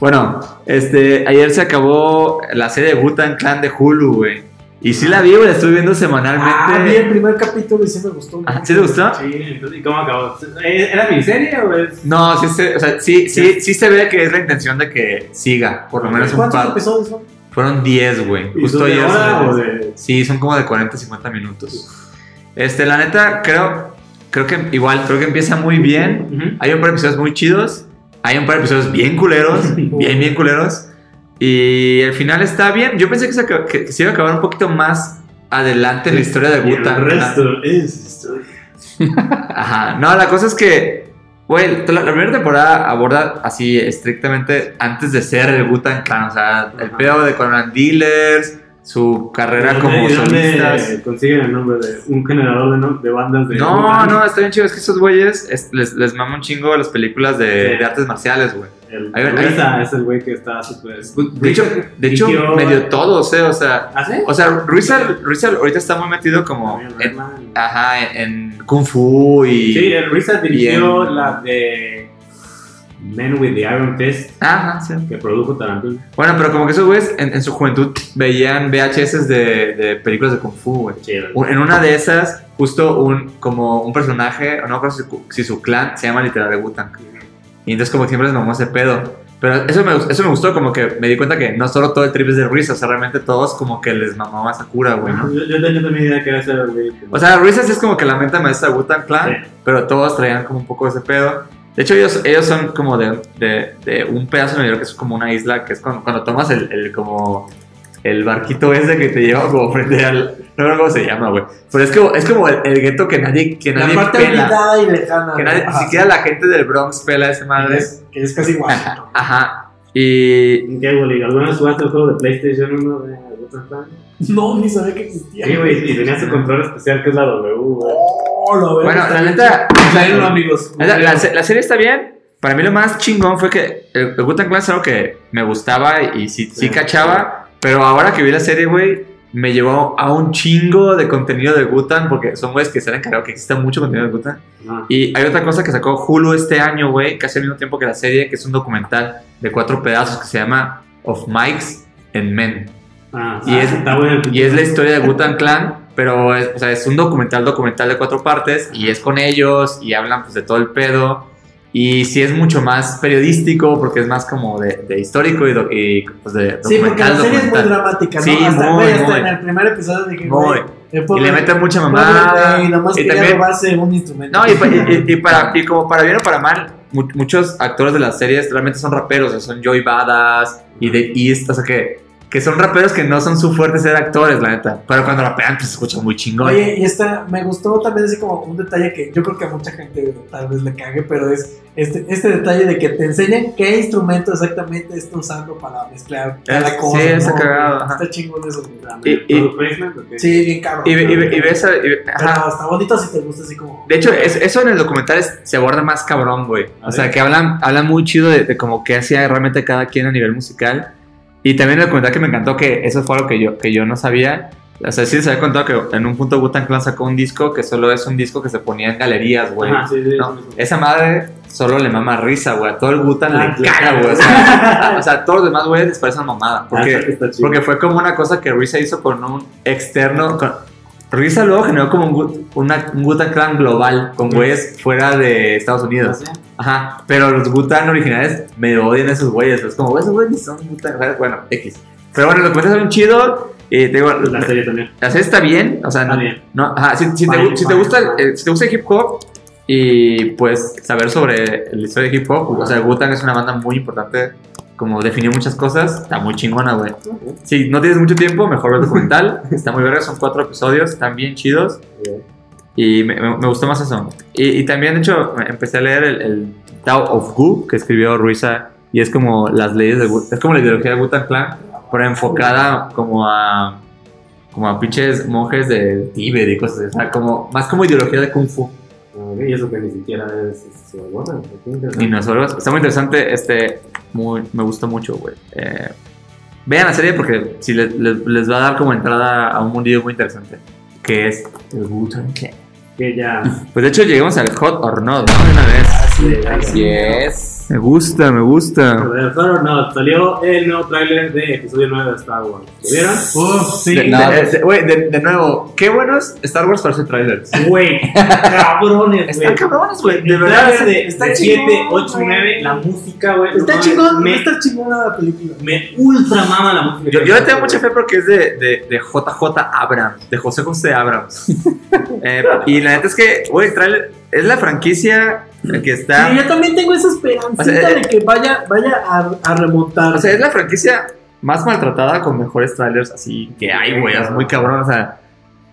Bueno, este, ayer se acabó la serie de Butan Clan de Hulu, güey. Y sí la vi, güey, la estuve viendo semanalmente. Ah, vi el primer capítulo y sí me gustó. Ah. ¿Sí te gustó? Sí, entonces, ¿y cómo acabó? ¿Eh, ¿Era miniserie o es...? No, sí se, o sea, sí, sí, sí se ve que es la intención de que siga, por lo menos un ¿Cuántos par. episodios son? Fueron 10, güey. ¿Y Justo ayer. de...? Sí, son como de 40 a 50 minutos. Este, la neta, creo, creo que igual, creo que empieza muy bien. Hay un par de episodios muy chidos. Hay un par de episodios bien culeros. bien, bien culeros. Y el final está bien. Yo pensé que se, que- iba a acabar un poquito más adelante en la historia de Y el Butan. resto es historia. Ajá. No, la cosa es que, güey, la, la primera temporada aborda así estrictamente antes de ser el Butan Clan. O sea, el pedo de Conan Dealers, su carrera ¿Y como solistas. consiguen el nombre de un generador de, nom- de bandas de... No, no, está bien chido. Es que esos güeyes es- les, les mama un chingo las películas de, Sí. de artes marciales, güey. El es el güey que está súper... De hecho, de hecho medio todos, ¿eh? O sea, ¿Ah, sí? o sea Ruizal, Ruizal ahorita está muy metido como en, ajá, en, en Kung Fu y... Sí, el Risa dirigió en- la de Men with the Iron Fist Ajá, sí. que produjo Tarantino. Bueno, pero como que esos güeyes en, en su juventud veían VHS de, de películas de Kung Fu, güey. U- En una de esas, justo un, como un personaje, no creo si, si su clan se llama literal de Wu-Tang. Y entonces como siempre les mamó ese pedo. Pero eso me, eso me gustó, como que me di cuenta que no solo todo el trip es de Ruiz, o sea, realmente todos como que les mamaba Sakura, güey, ¿no? Yo, yo tenía también idea que era ese que- O sea, Ruizas es como que la mente maestra de Wu-Tang Clan, Sí. pero todos traían como un poco ese pedo. De hecho, ellos, ellos son como de, de, de un pedazo de Nueva York que es como una isla, que es cuando, cuando tomas el, el como el barquito ese que te lleva como frente al... No recuerdo cómo se llama, güey. Pero es como, es como el, el gueto que nadie, que La nadie parte pela. y lejana. Que nadie, ni siquiera sí. la gente del Bronx pela esa Que madre. es, que es casi Washington. Ajá. Y... ¿En qué, güey? ¿Alguna vez jugaste el juego de PlayStation 1 No, ni sabía que existía. Sí, güey, y tenía su control especial que es la W, güey. Oh, lo veo. Bueno, la neta... amigos. La, la la serie está bien. Para mí lo más chingón fue que el, el Wu-Tang Clan es algo que me gustaba y sí, sí Sí. cachaba. Pero ahora que vi la serie, güey, me llevó a un chingo de contenido de Wu-Tang porque son güeyes que se han encargado que exista mucho contenido de Wu-Tang. Ah. Y hay otra cosa que sacó Hulu este año, güey, casi al mismo tiempo que la serie, que es un documental de cuatro pedazos que se llama Of Mikes and Men. Ah, Y ah, es- está bueno Y es la historia de Wu-Tang Clan, pero es, o sea, es un documental, documental de cuatro partes, y es con ellos, y hablan pues de todo el pedo. Y sí es mucho más periodístico, porque es más como de, de histórico y, do- y, pues de Sí, porque documental, la serie es muy documental. dramática, ¿no? Sí, hasta, muy, hasta muy. en el primer episodio dije, Muy. Y le meten mucha mamada. güey, nomás y quería también- robarse un instrumento. No, y, y- y- y para, y como para bien o para mal, mu- muchos actores de las series realmente son raperos, o sea, son Joey Badass y The East, o sea que, que son raperos que no son su fuerte ser actores, la neta. Pero cuando rapean, pues se escucha muy chingón. Oye, y esta, me gustó también así como un detalle que yo creo que a mucha gente tal vez le cague, pero es este, este detalle de que te enseñan qué instrumento exactamente está usando para mezclar cada cosa. sí, está ¿no? cagado, ajá. Está chingón eso. Y- y- ¿Product placement o qué? Sí, bien cabrón. y, ve- y ve- y ves, y. Pero está bonito si te gusta así como... De hecho, es- eso en el documental es- se aborda más cabrón, güey. O sea, ver. que hablan, hablan muy chido de, de como qué hacía realmente cada quien a nivel musical. Y también el documental que me encantó, que eso fue algo que yo, que yo no sabía. O sea, sí les había contado que en un punto Wu-Tang Clan sacó un disco que solo es un disco que se ponía en galerías, güey. Ajá, sí, sí, No, sí, sí. esa madre solo le mama risa, güey. A todo el Gutan Ah, le claro. caga, güey. O sea, o sea, a todos los demás güeyes les parece una mamada. Porque, Ah, chido. porque fue como una cosa que Risa hizo con un externo. Con, Risa luego generó como un, una, un Gutan Clan global con güeyes fuera de Estados Unidos. Ajá, pero los Gutan originales me odian a esos güeyes. Es como, esos güeyes son Gutan. Bueno, X. Pero bueno, los cuentos son chidos. Y te digo, La serie también. la serie está bien. O sea, no, bien. no, ajá, si, te, si te fine, gusta, el- si te gusta el hip hop y pues saber sobre la historia de hip hop, o sea, Wu-Tang es una banda muy importante, como definió muchas cosas, está muy chingona, güey. Si no tienes mucho tiempo, mejor el documental, está muy verga, son cuatro episodios, están bien chidos y me, me- me gustó más eso. Y, y también, de hecho, empecé a leer el, el Tao of Gu que escribió Ruiza y es como las leyes de es como la ideología de Wu-Tang Clan, pero enfocada como a como a pinches monjes de Tíbet y cosas así, o sea, como, más como ideología de Kung Fu. Y eso que ni siquiera es, es, es bueno. está muy interesante, este, muy, me gustó mucho, güey. Eh, vean la serie porque si les, les- les va a dar como entrada a un mundillo muy interesante, que es el Wu-Tang Clan. Que ya. Pues de hecho llegamos al Hot or Not, ¿no? De una vez. Así, Así es. Me gusta, me gusta. No, salió el nuevo tráiler de episodio 9 de Star Wars. ¿Lo vieron? Uf, sí. De, No, de- de- güey, de, de nuevo, qué buenos Star Wars para hacer trailers. Güey, cabrones, Están güey. cabrones, güey, de verdad. está de chingón, 7, 8, güey. 9, la música, güey. Está no, chingón, Me, está chingona la película. me ultra mama la música. Yo, yo le tengo mucha fe porque es de, de, de JJ Abrams, de José José Abrams. Eh, y la neta es que, güey, el tráiler es la franquicia que está. Sí, yo también tengo esa esperanza O sea, de que vaya, vaya a, a remontar. O sea, es la franquicia más maltratada con mejores trailers así que hay, güey. Es muy cabrón, o sea.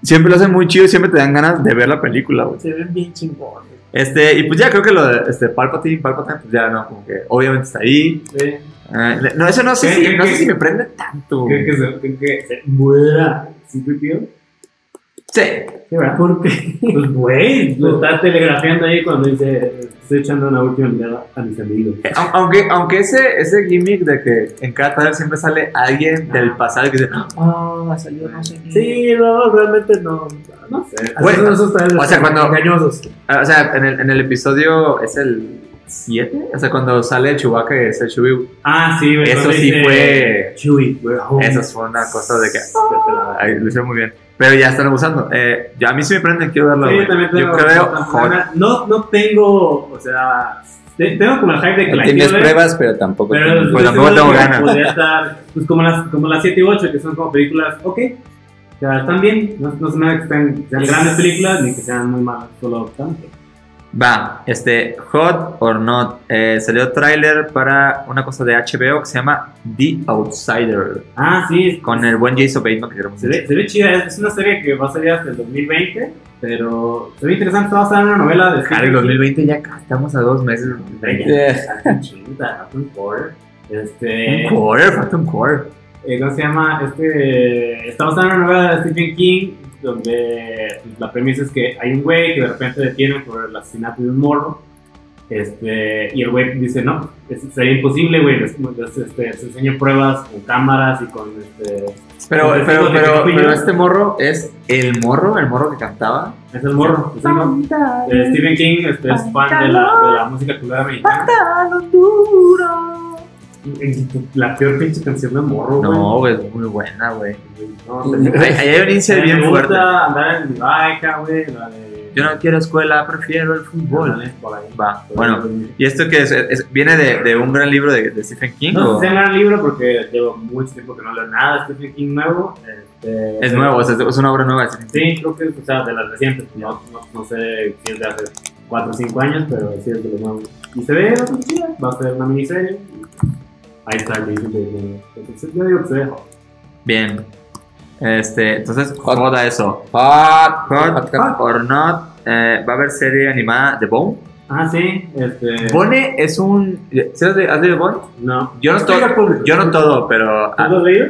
Siempre lo hacen muy chido y siempre te dan ganas de ver la película, güey. se ven bien chingones. Este, y pues ya creo que lo de este, Palpatine, Palpatine, pues ya no, como que obviamente está ahí. Sí. Eh, no, eso no sé, ¿Qué- si, no sé si me prende tanto. ¿Creen que se, creen que se muera? ¿Sí, tío? Sí. Sí, ¿verdad? ¿Por qué? Pues, güey, lo está telegrafiando ahí cuando dice: Estoy echando una última mirada a mis amigos. Eh, au- Aunque, aunque ese, ese gimmick de que en cada trailer siempre sale alguien del pasado que dice, ah, salió no sé qué". Sí, no, realmente no. No sé. Bueno, esos trailers o sea, cuando- engañosos. Ah, O sea, en el, en el episodio es el 7, o sea, cuando sale Chewbacca es el Chewie, Ah, sí, eso sí fue, Chewie, oh. eso fue una cosa de que, lo hicieron muy bien. Pero ya están abusando. Eh, ya a mí sí me prenden, quiero verlo. yo güey. también Yo tengo. creo, joder, ganas. no, no tengo, o sea, te- tengo como el hype de que No la tienes quiero ver, pruebas, pero tampoco Pero tienes- Pues tampoco tengo ganas. Podría estar, pues como las, como las 7 y 8, que son como películas, ok. O sea, están bien. No, no se me da que estén, sean grandes películas ni que sean muy malas, solo tanto. Va, este, Hot or Not, eh, salió tráiler para una cosa de HBO que se llama The Outsider, Ah, sí. con el buen Jason Bateman que queremos Se ve, se ve chida, es, una serie que va a salir hasta el 2020, pero se ve interesante, está basada en una novela de Cara, el 2020 ya estamos a dos meses. del 2020. Yeah. Un core. Este, Un quarter, falta un quarter. eh, ¿cómo se llama? Este, está basada en una novela de Stephen King, donde pues, la premisa es que hay un güey que de repente detiene por el asesinato de un morro. Este, y el güey dice, no, es- sería imposible, güey, les, les, este, les enseño pruebas con cámaras y con, este, Pero, Con pero, pero, pero este morro es el morro, el morro que cantaba. es el morro. es el morro. Eh, Stephen King este, es fan de la, de la música cultura mexicana. La peor pinche canción de morro, güey. No, güey, es muy buena, güey. No, hay un índice bien me fuerte. gusta andar en mi bike, güey. La de. Yo no quiero escuela, prefiero el fútbol. Ahí. Va, bueno. ¿Y esto que es, Es- viene de, de un gran libro de, de Stephen King? No sea un gran libro porque llevo mucho tiempo que no leo nada de Stephen King nuevo. Este, Es nuevo, o sea, es una obra nueva de Stephen King. Sí, creo que es o sea, de las recientes. No, no, no sé si es de hace 4 o 5 años, pero sí es de los nuevos. Y se ve bastante chida. Va a ser una miniserie. Ahí está el de- Entonces, yo digo que se ve hot. Bien. Este, entonces, Hot. joda eso. Hot, Hot, hot, hot. or not, eh, va a haber serie animada de Bone. Ah, sí. Este. Bone es un. ¿Sí has de- leído Bone? No. Yo no, todo, público. yo no todo, pero ¿Tú lo has leído?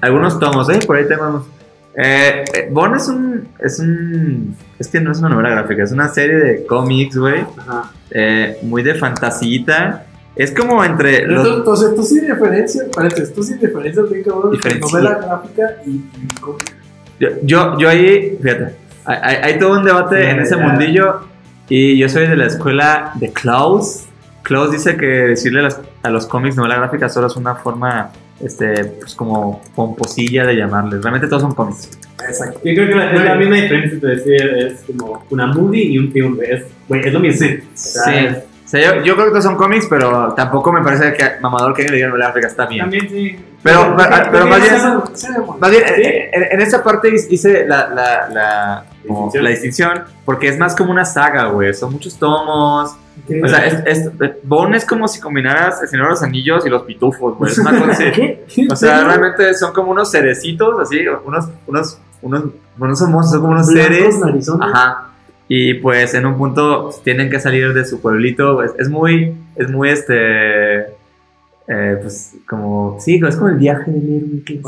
algunos tomos, ¿eh? Por ahí tenemos. Eh, eh, Bone es un. Es un. Es que no es una novela gráfica, es una serie de cómics, güey. Ajá. eh, muy de fantasita. Es como entre los. entonces, tú sí diferencias, paréntesis, tú sí diferencias bien cabrón novela gráfica y, y cómic. Yo, yo, yo ahí, fíjate, hay, hay- todo un debate en ese ya. mundillo Y yo soy de la escuela de Klaus. Klaus dice que decirle a, las- a los cómics novela gráfica solo es una forma, este, pues como pomposilla de llamarles. Realmente todos son cómics. Exacto. Yo creo que la, es la misma diferencia entre decir es como una movie y un film. Es, güey, es lo mismo. O sea, Sí. es- sea, yo, yo creo que son cómics, pero tampoco me parece que mamador que le diga novela gráfica está bien. También sí. Pero- pero- pero más bien-. Más bien, Sí. en, esta parte hice la, la, la, Distinción. la distinción, porque es más como una saga, güey. Son muchos tomos. O sea, es, es, Bone es como si combinaras El Señor de los Anillos y los pitufos, güey. Es una cosa así. O sea, realmente son como unos cerecitos, así, unos, unos, unos, no son monstruos, son como unos seres. Ajá. Y pues en un punto tienen que salir de su pueblito. Es, es muy, es muy este, eh, pues como, sí, es como el viaje del héroe. que.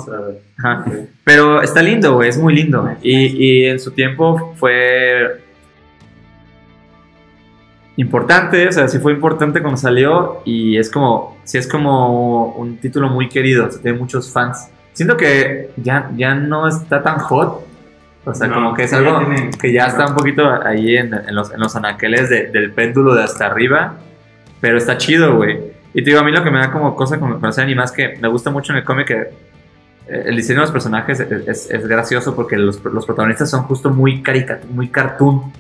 Ajá. Pero está lindo, güey, es muy lindo. Y, y en su tiempo fue importante, o sea, sí fue importante cuando salió y es como, sí es como un título muy querido, o sea, tiene muchos fans. Siento que ya, ya no está tan hot, o sea, No, como que es ya algo que ya está un poquito ahí en, en los, en los anaqueles de- del péndulo de hasta arriba, pero está chido, güey. Y te digo, a mí lo que me da como cosa con, con ese anime es que me gusta mucho en el cómic que eh, el diseño de los personajes es, es- es gracioso porque los, los protagonistas son justo muy caricat muy cartoon.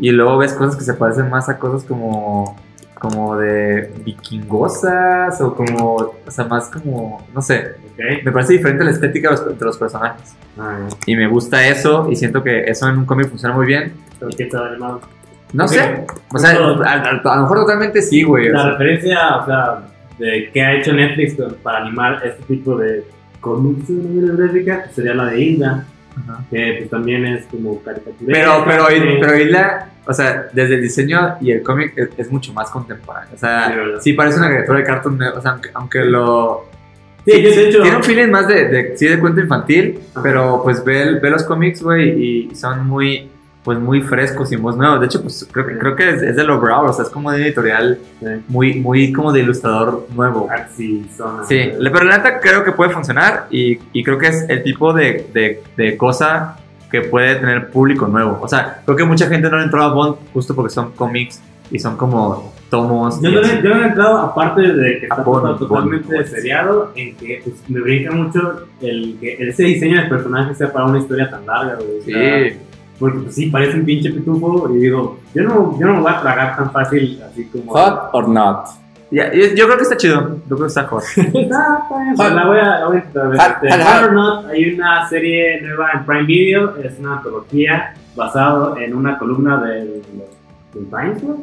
Y luego ves cosas que se parecen más a cosas como como de vikingosas o como o sea más como no sé Ok. me parece diferente la estética de los, de los personajes Ah, ya. y me gusta eso y siento que eso en un cómic funciona muy bien Pero ¿qué estaba animado? no Ok. sé o sea a, a- a lo mejor totalmente sí güey o La sea, referencia, o sea, de que ha hecho Netflix para animar este tipo de cómics sería la de Hilda, que pues también es como caricatura. Pero, pero, pero Hilda, o sea, desde el diseño y el cómic es, es mucho más contemporáneo. O sea, Sí, sí, parece una caricatura de Network, O sea, aunque, aunque lo. Sí, yo de hecho. Tiene un feeling más de, de, sí, de cuento infantil, Ajá. pero pues ve, ve los cómics, güey, y son muy. Pues muy frescos y muy nuevos. De hecho, pues creo que, creo que es, es de lo Brown, o sea, es como de editorial Sí. muy, muy como de ilustrador nuevo. Axi, Zona. Sí, le- pero la neta creo que puede funcionar y, y creo que es el tipo de, de, de cosa que puede tener público nuevo. O sea, creo que mucha gente no le entró a Bond justo porque son cómics y son como tomos. Yo no, yo no he entrado, aparte de que está Bond, todo totalmente Bond. seriado, en que pues, me brinca mucho el que ese diseño del personaje sea para una historia tan larga, güey. Sí, Porque pues, sí, parece un pinche pitufo y digo, yo no, yo no me voy a tragar tan fácil así como... Hot or not. Ya, yo, yo creo que está chido. Yo creo que está hot. Está- está bien, la voy a, la voy a ver. Hot, Este, hot, Hot hot. or Not, hay una serie nueva en Prime Video, es una antología basada en una columna del, del Times, ¿no?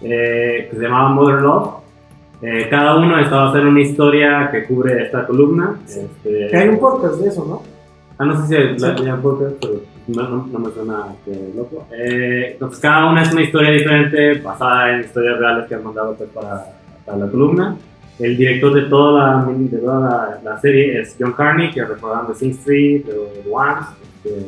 Eh, que se llamaba Mother Love. Eh, cada uno está basado en una historia que cubre esta columna. Este, hay un podcast de eso, ¿no? Ah, no sé si la Sí. llaman podcast, pero no, no- no me suena que loco. Eh, entonces, cada una es una historia diferente, basada en historias reales que han mandado pues, para, para la columna. El director de toda la, de toda la, la serie es John Carney, que recordaron de Sing Street, de The Ones. Este,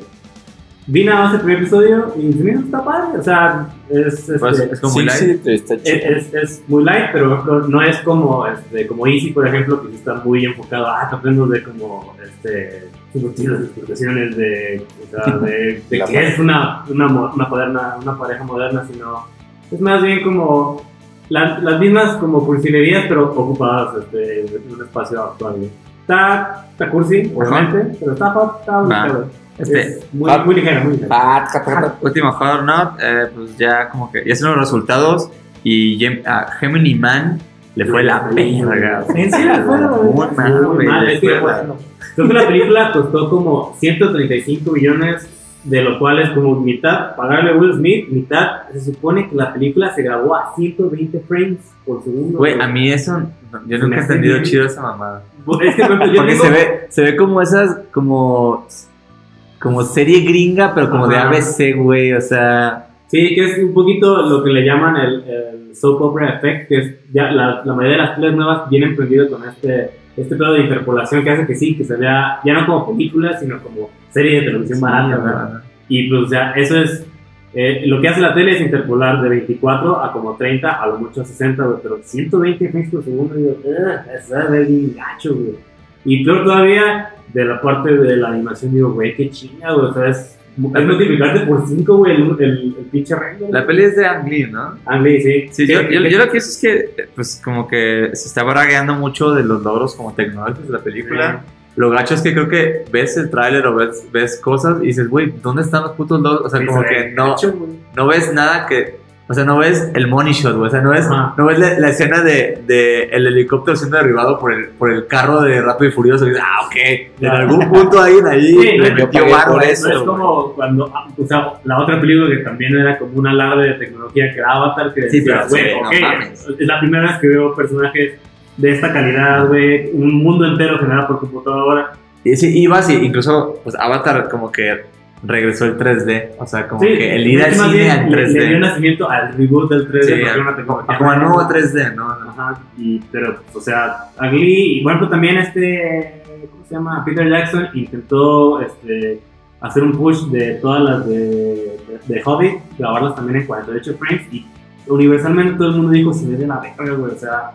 vi nada más el primer episodio y se me está padre. O sea, es, este, Pues, es como Sí, muy light. sí, está chido. es, es, es muy light, pero no es como, este, como Easy, por ejemplo, que está muy enfocado, ah, está hablando de como, este, explicaciones de, o sea, de, de que es una, una, una, moderna, una pareja moderna, sino es más bien como la- las mismas como cursilerías, pero ocupadas este, en un espacio actual. Está, está cursi, obviamente, pero está hot, está muy. Este, Es muy, hot. muy ligero, muy. Ah, último Hot or Not, eh, pues ya como que ya son los resultados y Gem- a Gemini Man le fue la verga. ¿En serio fue la Muy mal, la- película costó como 135 millones, de los cuales como mitad pagarle a Will Smith, mitad se supone que la película se grabó a 120 frames por segundo. Güey, a mí eso, yo nunca he entendido chido esa mamada. Es que Porque tengo- se ve, se ve como esas, como, como serie gringa, pero como de. ABC, güey, o sea, Sí, que es un poquito lo que le llaman el, el soap opera effect, que es ya la, la mayoría de las películas nuevas vienen prendidas con este, este pedo de interpolación que hace que sí, que se vea ya no como película, sino como serie de televisión barata, ¿verdad? Y pues, o sea, eso es. eh, lo que hace la tele es interpolar de 24 a como 30, a lo mucho a 60, güey, pero 120 frames por segundo, digo, "Ugh, eso es bien gacho, güey. Y peor todavía, de la parte de la animación, digo, güey, qué chinga, güey, o sea, es Es multiplicarte por 5, güey, el, el, el pinche rango. La peli es de Ang Lee, ¿no? Ang Lee, sí. Sí, yo, yo, que- yo lo que hice es que, pues, como que se está bragueando mucho de los logros como tecnológicos de la película. Lo gacho es que creo que ves el tráiler o ves, ves cosas y dices, güey, ¿dónde están los putos logros? O sea, como que no, no ves nada que... O sea, no ves el money shot, güey. O sea, no ves, no ves la, la escena de, de el helicóptero siendo derribado por el, por el carro de Rápido y Furioso. Y dices, ah, ok. En algún punto ahí, ahí, Sí, le metió a eso, es como cuando, ah, o sea, la otra película que también era como un alarde de tecnología que era Avatar, que Sí, decía, güey, sí, no es la primera vez que veo personajes de esta calidad, güey, un mundo entero generado por computadora. Y sí, ibas y incluso, pues Avatar como que regresó el 3D. O sea, como Sí, que el ir al cine al le, le dio 3D. nacimiento al reboot del 3D, Sí, al- una tecnología como nueva. nuevo 3D, ¿no? Ajá, y, pero, pues, o sea, Ang Lee, y bueno, pues también este, ¿cómo se llama? Peter Jackson intentó este, hacer un push de todas las de, de, de Hobbit, grabarlas también en 48 frames, y universalmente todo el mundo dijo, se ve de la verga, güey, o sea,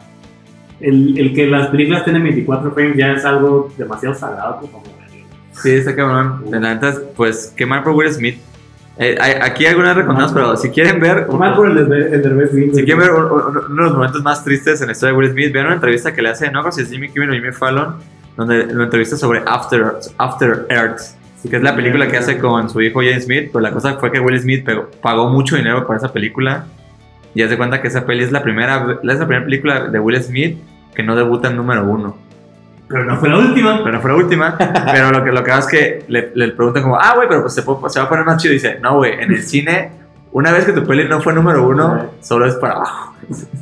el, el que las películas tienen 24 frames ya es algo demasiado sagrado, como, güey. Sí, está cabrón. De la neta, pues, qué mal por Will Smith. Eh, aquí algunas recomendadas, pero si quieren ver... Mal por el el de Red Wing, Si quieren ver un- un- uno de los momentos más tristes en la historia de Will Smith, vean una entrevista que le hace, no creo si es Jimmy Kimmel o Jimmy Fallon, donde lo entrevista sobre After, After Earth, que es la película que hace con su hijo James Smith, pero la cosa fue que Will Smith pegó- pagó mucho dinero para esa película y hace cuenta que esa peli es la primera, es la primera película de Will Smith que no debuta en número uno. Pero no fue la última. Pero no fue la última. pero lo que, lo que pasa es que le, le preguntan como, ah, güey, pero pues se, puede- se va a poner más chido. Y dice, no, güey, en el cine, una vez que tu peli no fue número uno, solo es para abajo.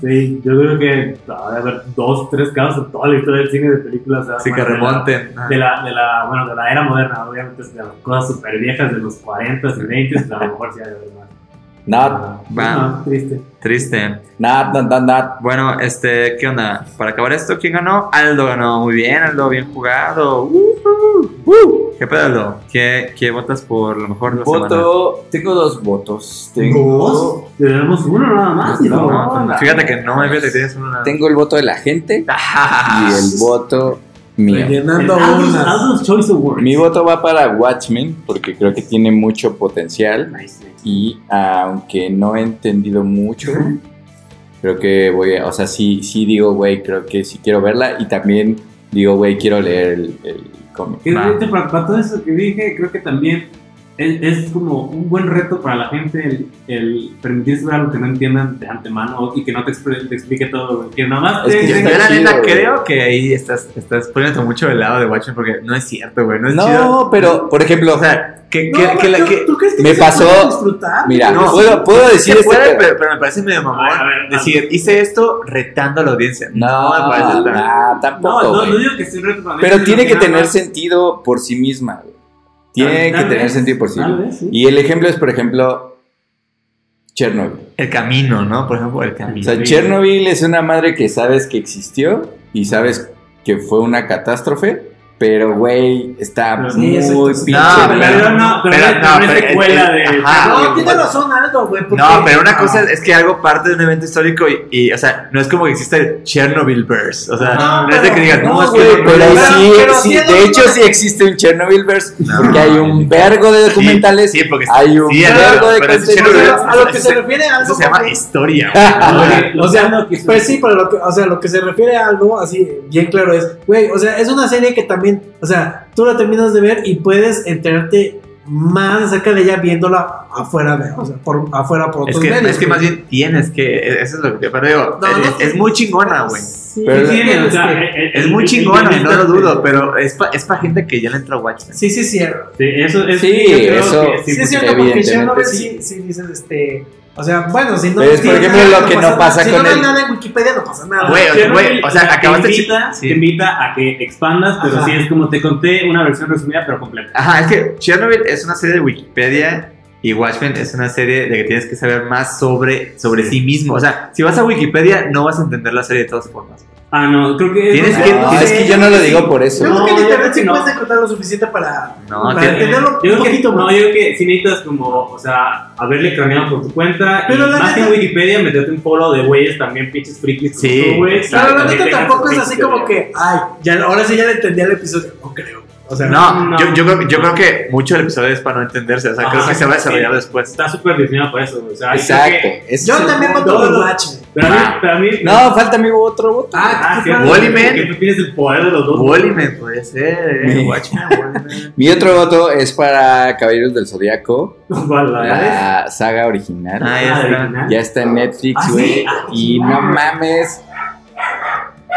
Sí, yo creo que va a haber dos, tres casos en toda la historia del cine de películas. Así que bueno, de la- remonten. de la, de la, bueno, de la era moderna, obviamente, de las cosas súper viejas de los 40 y 20, pues, a lo mejor sí hay más. No, triste. Triste. not, not, not, not. Bueno, este, ¿qué onda? Para acabar esto, ¿quién ganó? Aldo ganó. Muy bien, Aldo, bien jugado. Uh, uh, uh. ¿Qué pedo, Aldo? ¿Qué, qué votas por lo mejor de la semana? Voto, tengo dos votos. Tengo, Tenemos uno nada más. No. No, no. fíjate que no me fíjate que tienes una. tengo el voto de la gente y el voto mío. Rellenando Aldo's- unas. Aldo's Choice Awards. Mi voto va para Watchmen porque creo que tiene mucho potencial Nice, nice. y aunque no he entendido mucho, creo que voy a, o sea, sí, sí digo, güey, creo que sí quiero verla y también digo, güey, quiero leer el, el cómic. Para todo eso que dije, creo que también es, es como un buen reto para la gente el, el permitirse ver algo que no entiendan de antemano y que no te, expre- te explique todo, que nada más Es te que Yo, digan- yo la chido, neta creo que ahí estás, estás poniendo mucho del lado de Watchmen porque no es cierto, güey. No es chido. No, pero por ejemplo, O sea, que, No, que, que la ¿tú- que. ¿tú crees que me pasó- mira, No, puedo, puedo decir puede, pedo. pero, pero me parece medio mamón A ver, a ver, decir, hice esto retando a la audiencia. No, me parece nah, tampoco, No, no, no digo que sea un reto para mí, Pero tiene que tener sentido por sí misma, güey. Tiene Tal- que tal tener vez, sentido por sí vez. Y el ejemplo es, por ejemplo, Chernobyl. El camino, ¿no? Por ejemplo, el O camino. sea, Sí. Chernobyl es una madre que sabes que existió y sabes que fue una catástrofe, pero güey, está Pero muy pinche. No, pero, no, pero, Pero no, no, pero es pero- secuela de. ajá. No, de- tiene razón Aldo, güey. porque- No, pero una cosa es que algo parte de un evento histórico y, y, o sea, no es como que exista el Chernobyl-verse. O sea, No, no, es de que pero- digas, no, No, es que güey, no- pero pero- sí, pero sí, tiene de hecho sí existe un Chernobylverse No, porque hay un no. vergo de documentales, Sí, porque hay un sí, vergo de pero ese contenido. Chernobyl- a lo que eso se refiere a Eso Aldo. se llama porque- historia. Oye, o sea, no, Pues sí, pero lo que, o sea, lo que se refiere a algo así, bien claro es, güey, o sea, es una serie que también, o sea, tú la terminas de ver y puedes enterarte más acerca de ella viéndola afuera de, o sea, por afuera por Es otros que, medios. es que güey. más bien tienes que. Eso es lo que. Pero digo, No, es, no, es muy chingona, güey. Sí, Pero- sí, Sí, tienes o sea, que- eh, eh, Es muy chingona, y no lo dudo, pero es para es pa gente que ya le entra a Watchmen. sí, sí, sí, cierto. Sí, eso es. Sí, yo creo eso- que Sí, sí, es cierto, porque sí. sí, sí dices, este, o sea, bueno, si no es, por ejemplo, nada, lo que no pasa si con no hay el- nada en Wikipedia, no pasa nada. Güey, o sea, Chernobyl, güey, o sea, te acabaste de invita, sí. te invita a que expandas, pero Ajá. sí es como te conté una versión resumida, pero completa. Ajá, es que Chernobyl es una serie de Wikipedia y Watchmen es una serie de que tienes que saber más sobre, sobre sí mismo. O sea, si vas a Wikipedia, no vas a entender la serie de todas formas. Ah, no, creo que. Tienes que- No, es que yo no lo digo por eso. Yo creo que yo internet sí puedes encontrar lo suficiente para, No, para entenderlo Yo un que, poquito no, yo creo que sí necesitas como, o sea, haberle craneado por tu cuenta. Pero y la más que en neta- Wikipedia, meterte un follow de güeyes también pinches frikis. Sí. Pero la neta tampoco es así como que, ay, ya, ahora sí ya le entendí al episodio. No creo. O sea, No, No. Yo, yo, creo, yo creo que mucho del episodio es para no entenderse. O sea, creo que se va a desarrollar sí. después. Está súper diseñado para eso, güey. O sea, Exacto. que- yo el también voto por Watchmen. Pero a mí, pero a mí. No, falta amigo otro voto. Ah, Ah, ¿qué sí? Wallyman. porque tú tienes el poder de los dos. Wallyman podría ser, eh. Mi- Watchmen. Mi otro voto es para Caballeros del Zodiaco, ¿Cuál, la saga original. Ah, ya Ah, está. original. Ya está en Netflix, Ah, güey. sí. Ah, y no mames,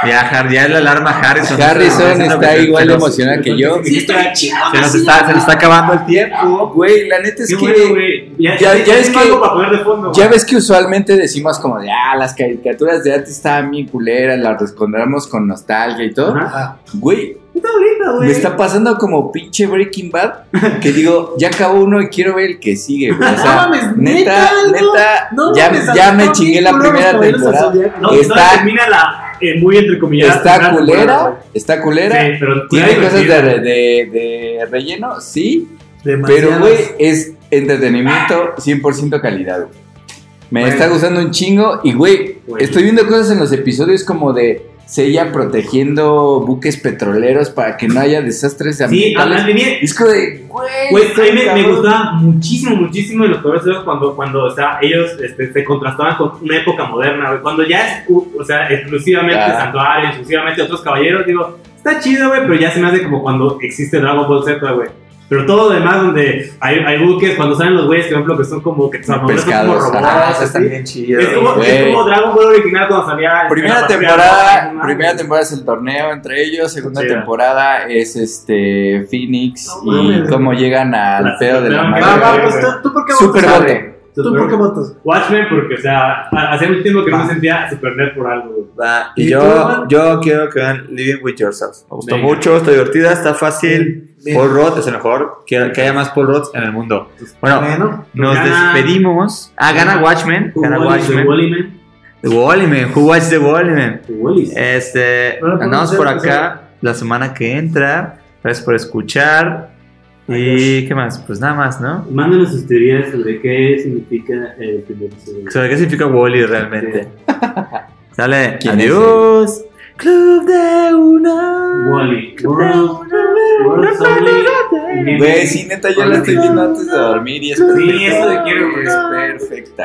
Ya, ya es la alarma Harrison. Harrison está igual de emocionado que yo. Sí, está. Se nos está, se nos está acabando el tiempo. Güey, la neta es Qué que bueno. Ya, ya- ya, ya es es que- algo para poner de fondo. ya ves que usualmente decimos como de, ah, las caricaturas de antes estaban bien culeras, las respondemos con nostalgia y todo. Ajá. Güey, Está bonito, güey. me está pasando como pinche Breaking Bad, que digo, ya acabó uno y quiero ver el que sigue, güey. O No sea, mames, neta, no, neta, no ya, me chingué la primera temporada. No, Está- no termina la eh, muy entrecomillada. Está culera, está culera. Sí, pero Tiene cosas de, divertida. de, de relleno, sí, Demasiadas. pero güey, es entretenimiento 100% calidad. güey. Me Bueno. está gustando un chingo y güey, estoy viendo cosas en los episodios como de Sella protegiendo buques petroleros para que no haya desastres Sí, ambientales. hablan bien. como de, güey, Güey, a mí me, me gustaba muchísimo, muchísimo en los Zodiaco cuando, cuando o sea, ellos este, se contrastaban con una época moderna, güey. Cuando ya es, o sea, exclusivamente Ah. Santuario, exclusivamente otros caballeros, digo, está chido, güey, pero ya se me hace como cuando existe Dragon Ball Z, güey. Pero todo lo demás donde hay, hay buques, cuando salen los güeyes, por ejemplo, que son como que son como robots, están bien chidos. Es como, güey. es como Dragon Ball original cuando salía. este, Primera la temporada, ¿no? primera temporada es el torneo entre ellos, segunda temporada es este Phoenix No y cómo llegan al La pedo de la madre. va, güey, pues. ¿tú- ¿tú por qué Super? ¿Tú por qué votas? Watchmen, porque, o sea, ha- hacía un tiempo que no me sentía super nerd por algo. Va, y ¿Y yo, tú, yo quiero que vean Living with Yourself. Me gustó Venga. mucho, está divertida, está fácil. Paul Rudd es el mejor. Que, que haya más Paul Rudd en el mundo. Bueno, Bueno, nos Gana- despedimos. Ah, gana Watchmen. Gana Watchmen. Wallyman. The Wallyman. Who watched the Wallyman? Wallis. Este, Bueno, pues, andamos por acá la semana que entra. Gracias por escuchar. Y qué más, pues nada más, ¿no? Mándanos sus teorías sobre qué significa el primer episodio. Sobre qué significa Wally realmente. Sale, ¿Quién es adiós. Club de una. Wally. World, World Only. Güey, sí, neta, yo la estoy viendo antes de dormir y es perfecta. Sí, eso de quiero, güey. Es perfecta.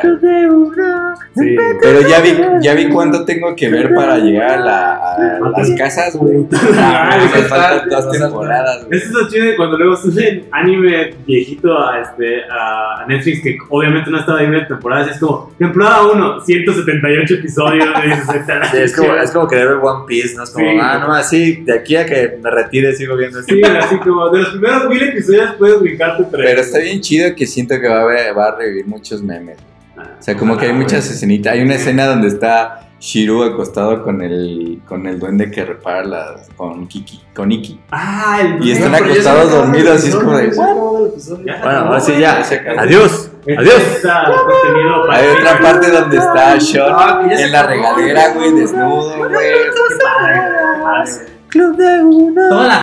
Sí. Pero ya vi, ya vi cuánto tengo que ver para llegar a, la- a las casas, güey. Ah, Ay, me está- faltan dos temporadas, güey. Eso es lo chido de cuando luego suben anime viejito a, este, a Netflix, que obviamente no estaba en temporadas, es como, temporada 1, 178 episodios. y dices, "Está la Sí, es, como, chingada". es como querer ver One Piece, ¿no? Es como, Sí. ah, no, así, de aquí a que me retire sigo viendo esto. Sí, así como, de los primeros mil episodios puedes ubicarte tres. Pero está bien chido que siento que va a, ver- va a revivir muchos memes. O sea, como que hay muchas escenitas. Hay una escena donde está Shiru acostado con el, con el duende que repara las, con Kiki, con Iki. Ah, el Y están acostados dormidos y es como de. Bueno, ahora sí, ya. Adiós. Este Adiós. Hay otra parte donde está Ah, Sean en la regadera, güey, desnudo, güey. Club de una.